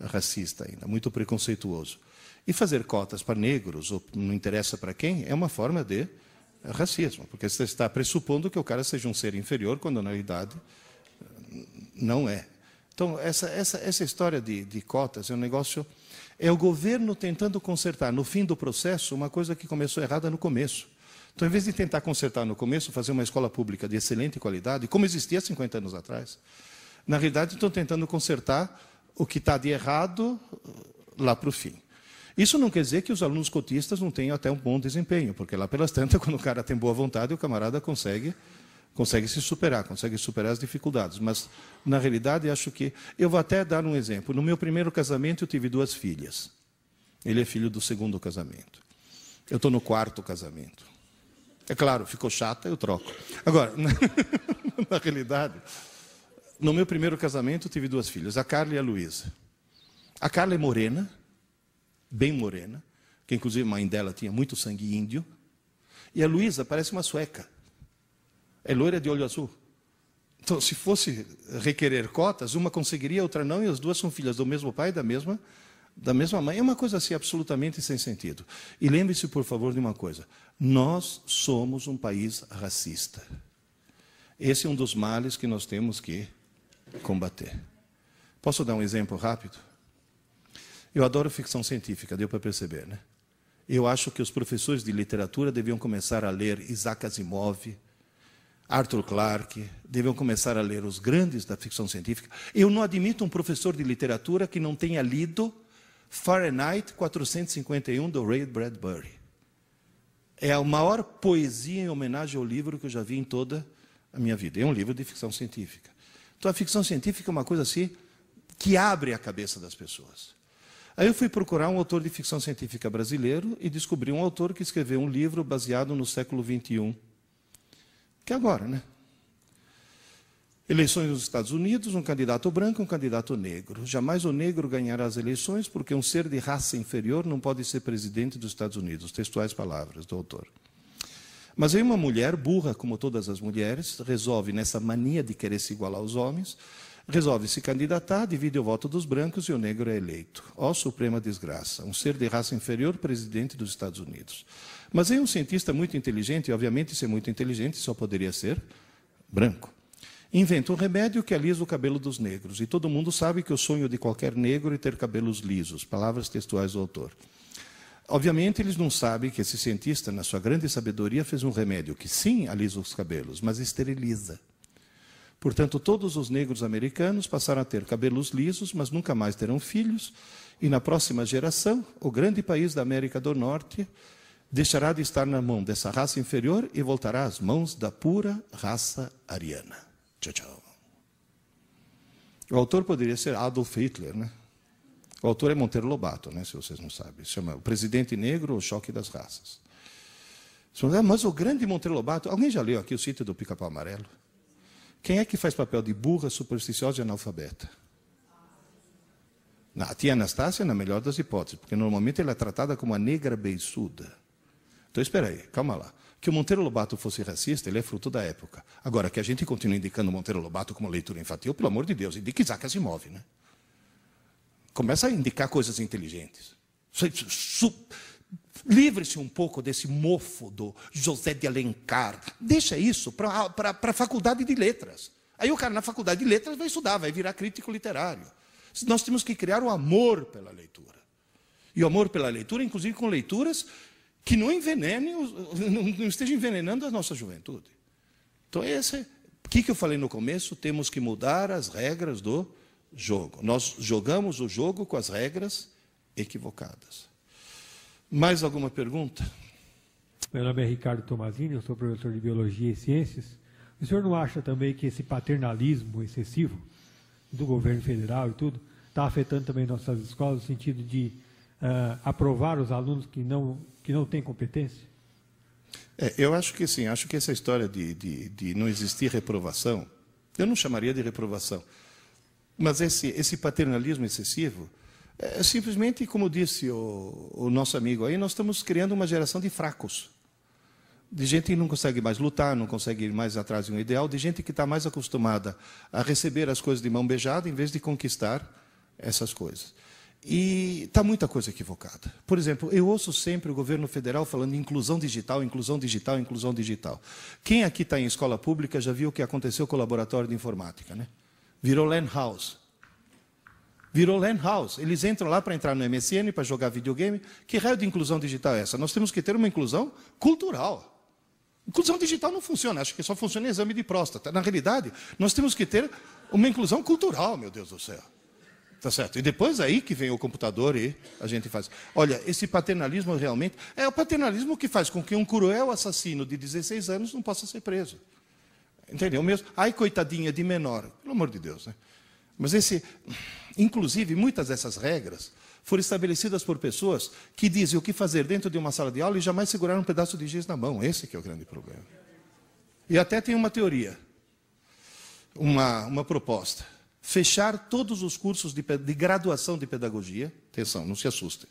racista ainda, muito preconceituoso. E fazer cotas para negros, ou não interessa para quem, é uma forma de racismo, porque você está pressupondo que o cara seja um ser inferior, quando na realidade não é. Então, essa, essa, essa história de, de cotas é um negócio. É o governo tentando consertar no fim do processo uma coisa que começou errada no começo. Então, em vez de tentar consertar no começo, fazer uma escola pública de excelente qualidade, como existia 50 anos atrás, na realidade estão tentando consertar o que está de errado lá para o fim. Isso não quer dizer que os alunos cotistas não tenham até um bom desempenho, porque lá pelas tantas, quando o cara tem boa vontade, o camarada consegue, consegue se superar, consegue superar as dificuldades. Mas, na realidade, acho que. Eu vou até dar um exemplo. No meu primeiro casamento, eu tive duas filhas. Ele é filho do segundo casamento. Eu estou no quarto casamento. É claro, ficou chata, eu troco. Agora, na, realidade, no meu primeiro casamento, eu tive duas filhas, a Carla e a Luísa. A Carla é morena, bem morena, que inclusive a mãe dela tinha muito sangue índio. E a Luísa parece uma sueca. É loira de olho azul. Então, se fosse requerer cotas, uma conseguiria, outra não, e as duas são filhas do mesmo pai, da mesma, da mesma mãe. É uma coisa assim absolutamente sem sentido. E lembre-se, por favor, de uma coisa: nós somos um país racista. Esse é um dos males que nós temos que combater. Posso dar um exemplo rápido? Eu adoro ficção científica, deu para perceber, né? Eu acho que os professores de literatura deviam começar a ler Isaac Asimov, Arthur Clarke, deviam começar a ler os grandes da ficção científica. Eu não admito um professor de literatura que não tenha lido Fahrenheit 451 do Ray Bradbury. É a maior poesia em homenagem ao livro que eu já vi em toda a minha vida. É um livro de ficção científica. Então a ficção científica é uma coisa assim que abre a cabeça das pessoas. Aí eu fui procurar um autor de ficção científica brasileiro e descobri um autor que escreveu um livro baseado no século XXI, que é agora, né? Eleições nos Estados Unidos, um candidato branco um candidato negro. Jamais o negro ganhará as eleições porque um ser de raça inferior não pode ser presidente dos Estados Unidos. Textuais palavras do autor. Mas aí uma mulher, burra como todas as mulheres, resolve, nessa mania de querer se igualar aos homens, resolve se candidatar, divide o voto dos brancos e o negro é eleito. Ó suprema desgraça, um ser de raça inferior presidente dos Estados Unidos. Mas aí um cientista muito inteligente, e obviamente ser muito inteligente só poderia ser branco, inventa um remédio que alisa o cabelo dos negros. E todo mundo sabe que o sonho de qualquer negro é ter cabelos lisos. Palavras textuais do autor. Obviamente, eles não sabem que esse cientista, na sua grande sabedoria, fez um remédio que sim alisa os cabelos, mas esteriliza. Portanto, todos os negros americanos passaram a ter cabelos lisos, mas nunca mais terão filhos, e na próxima geração, o grande país da América do Norte deixará de estar na mão dessa raça inferior e voltará às mãos da pura raça ariana. Tchau, tchau. O autor poderia ser Adolf Hitler, né? O autor é Monteiro Lobato, né, se vocês não sabem. Se chama O Presidente Negro, o Choque das Raças. Mas o grande Monteiro Lobato, alguém já leu aqui o sítio do Pica-Pau Amarelo? Quem é que faz papel de burra, supersticiosa e analfabeta? A tia Anastácia, na melhor das hipóteses, porque normalmente ela é tratada como a negra beiçuda. Então, espera aí, calma lá. Que o Monteiro Lobato fosse racista, ele é fruto da época. Agora, que a gente continue indicando o Monteiro Lobato como leitura infantil, pelo amor de Deus, indique Isaac Asimov, né? Começa a indicar coisas inteligentes. Livre-se um pouco desse mofo do José de Alencar. Deixa isso para a faculdade de letras. Aí o cara na faculdade de letras vai estudar, vai virar crítico literário. Nós temos que criar o amor pela leitura. E o amor pela leitura, inclusive com leituras que não envenenem, não estejam envenenando a nossa juventude. Então, esse, o que eu falei no começo? Temos que mudar as regras do jogo. Nós jogamos o jogo com as regras equivocadas. Mais alguma pergunta? Meu nome é Ricardo Tomazini, eu sou professor de Biologia e Ciências. O senhor não acha também que esse paternalismo excessivo do governo federal e tudo está afetando também nossas escolas no sentido de uh, aprovar os alunos que não, que não têm competência? É, eu acho que sim, acho que essa história de, de, de não existir reprovação, eu não chamaria de reprovação, mas esse, esse paternalismo excessivo é, simplesmente, como disse o, o nosso amigo aí, nós estamos criando uma geração de fracos. De gente que não consegue mais lutar, não consegue ir mais atrás de um ideal, de gente que está mais acostumada a receber as coisas de mão beijada em vez de conquistar essas coisas. E está muita coisa equivocada. Por exemplo, eu ouço sempre o governo federal falando inclusão digital, inclusão digital, inclusão digital. Quem aqui está em escola pública já viu o que aconteceu com o laboratório de informática, né? Virou land house. Virou LAN house. Eles entram lá para entrar no MSN, para jogar videogame. Que raio de inclusão digital é essa? Nós temos que ter uma inclusão cultural. Inclusão digital não funciona, acho que só funciona exame de próstata. Na realidade, nós temos que ter uma inclusão cultural, meu Deus do céu. Tá certo? E depois aí que vem o computador e a gente faz. Olha, esse paternalismo realmente é o paternalismo que faz com que um cruel assassino de 16 anos não possa ser preso. Entendeu? Mesmo, ai, coitadinha de menor. Pelo amor de Deus, né? Mas esse, inclusive, muitas dessas regras foram estabelecidas por pessoas que dizem o que fazer dentro de uma sala de aula e jamais seguraram um pedaço de giz na mão. Esse que é o grande problema. E até tem uma teoria, uma, uma proposta. Fechar todos os cursos de, de graduação de pedagogia. Atenção, não se assustem.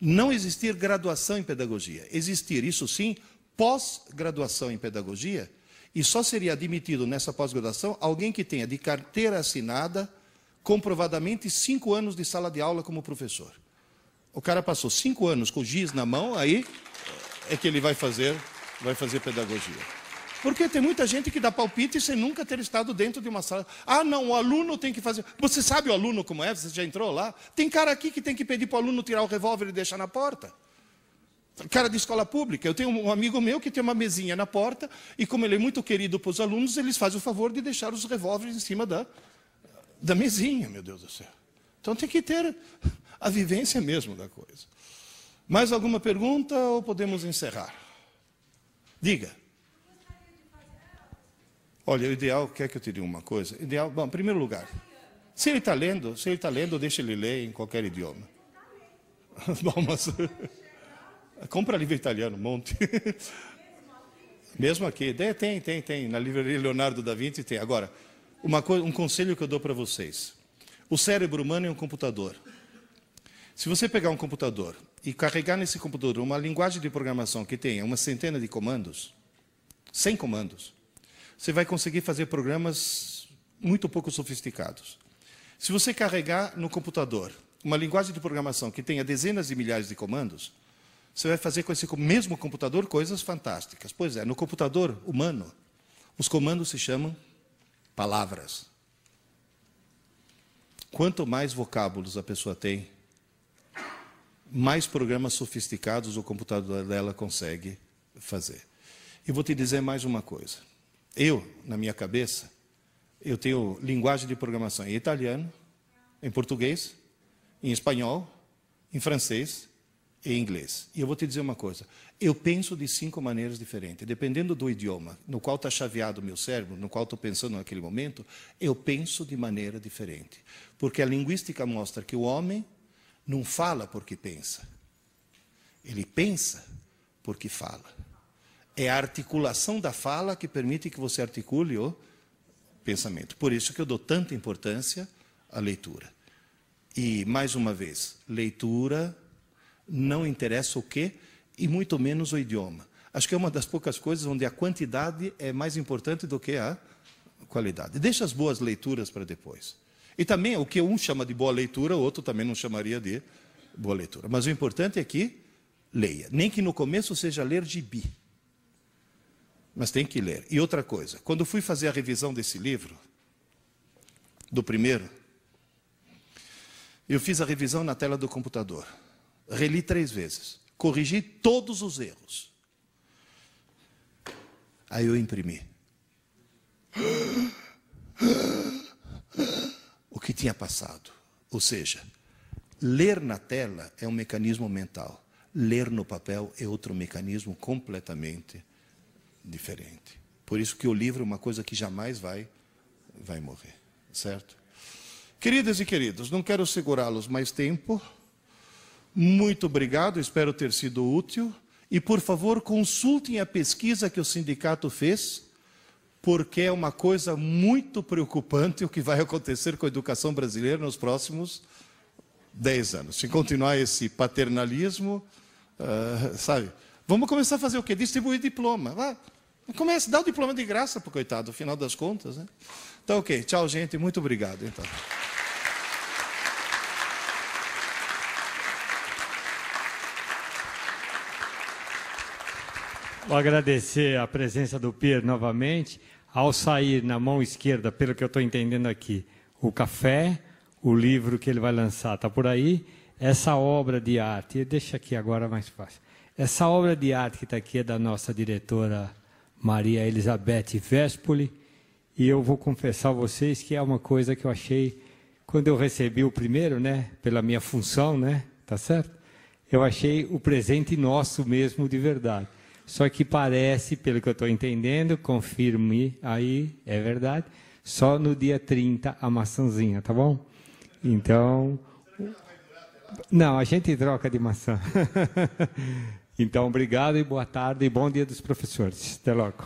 Não existir graduação em pedagogia. Existir, isso sim, pós-graduação em pedagogia. E só seria admitido nessa pós-graduação alguém que tenha de carteira assinada comprovadamente cinco anos de sala de aula como professor. O cara passou cinco anos com o giz na mão, aí é que ele vai fazer, vai fazer pedagogia. Porque tem muita gente que dá palpite sem nunca ter estado dentro de uma sala. Ah, não, o aluno tem que fazer. Você sabe o aluno como é? Você já entrou lá? Tem cara aqui que tem que pedir para o aluno tirar o revólver e deixar na porta. Cara de escola pública. Eu tenho um amigo meu que tem uma mesinha na porta e, como ele é muito querido para os alunos, eles fazem o favor de deixar os revólveres em cima da, da mesinha, meu Deus do céu. Então tem que ter a vivência mesmo da coisa. Mais alguma pergunta ou podemos encerrar? Diga. Olha, o ideal, quer que eu te diga uma coisa? Ideal, bom, em primeiro lugar, se ele está lendo, se ele está lendo, deixa ele ler em qualquer idioma. bom, mas compra livro italiano, monte. Mesmo aqui, tem, tem, tem. Na livraria Leonardo da Vinci tem. Agora, uma coisa, um conselho que eu dou para vocês. O cérebro humano é um computador. Se você pegar um computador e carregar nesse computador uma linguagem de programação que tenha uma centena de comandos, 100 comandos, você vai conseguir fazer programas muito pouco sofisticados. Se você carregar no computador uma linguagem de programação que tenha dezenas de milhares de comandos, você vai fazer com esse mesmo computador coisas fantásticas. Pois é, no computador humano, os comandos se chamam palavras. Quanto mais vocábulos a pessoa tem, mais programas sofisticados o computador dela consegue fazer. E vou te dizer mais uma coisa. Eu, na minha cabeça, eu tenho linguagem de programação em italiano, em português, em espanhol, em francês e em inglês. E eu vou te dizer uma coisa: eu penso de cinco maneiras diferentes. Dependendo do idioma no qual está chaveado o meu cérebro, no qual estou pensando naquele momento, eu penso de maneira diferente. Porque a linguística mostra que o homem não fala porque pensa. Ele pensa porque fala. É a articulação da fala que permite que você articule o pensamento. Por isso que eu dou tanta importância à leitura. E, mais uma vez, leitura não interessa o quê? e muito menos o idioma. Acho que é uma das poucas coisas onde a quantidade é mais importante do que a qualidade. Deixa as boas leituras para depois. E também o que um chama de boa leitura, o outro também não chamaria de boa leitura. Mas o importante é que leia. Nem que no começo seja ler gibi. Mas tem que ler. E outra coisa, quando fui fazer a revisão desse livro, do primeiro, eu fiz a revisão na tela do computador. Reli três vezes corrigi todos os erros. Aí eu imprimi. O que tinha passado. Ou seja, ler na tela é um mecanismo mental. Ler no papel é outro mecanismo completamente diferente. Por isso que o livro é uma coisa que jamais vai, vai morrer. Certo? Queridas e queridos, não quero segurá-los mais tempo. Muito obrigado, espero ter sido útil. E, por favor, consultem a pesquisa que o sindicato fez, porque é uma coisa muito preocupante o que vai acontecer com a educação brasileira nos próximos 10 anos. Se continuar esse paternalismo, uh, sabe? Vamos começar a fazer o quê? Distribuir diploma. Ah, comece, dá o diploma de graça para o coitado, no final das contas. Né? Então, ok. Tchau, gente. Muito obrigado. Então. Vou agradecer a presença do Pierre novamente. Ao sair na mão esquerda, pelo que eu estou entendendo aqui, o café, o livro que ele vai lançar está por aí. Essa obra de arte, deixa aqui agora mais fácil. Essa obra de arte que está aqui é da nossa diretora Maria Elizabeth Vespoli. E eu vou confessar a vocês que é uma coisa que eu achei, quando eu recebi o primeiro, né, pela minha função, né, tá certo? Eu achei o presente nosso mesmo de verdade. Só que parece, pelo que eu estou entendendo, confirme aí, é verdade, só no dia 30 a maçãzinha, tá bom? Então. Não, a gente troca de maçã. então, obrigado e boa tarde e bom dia dos professores. Até logo.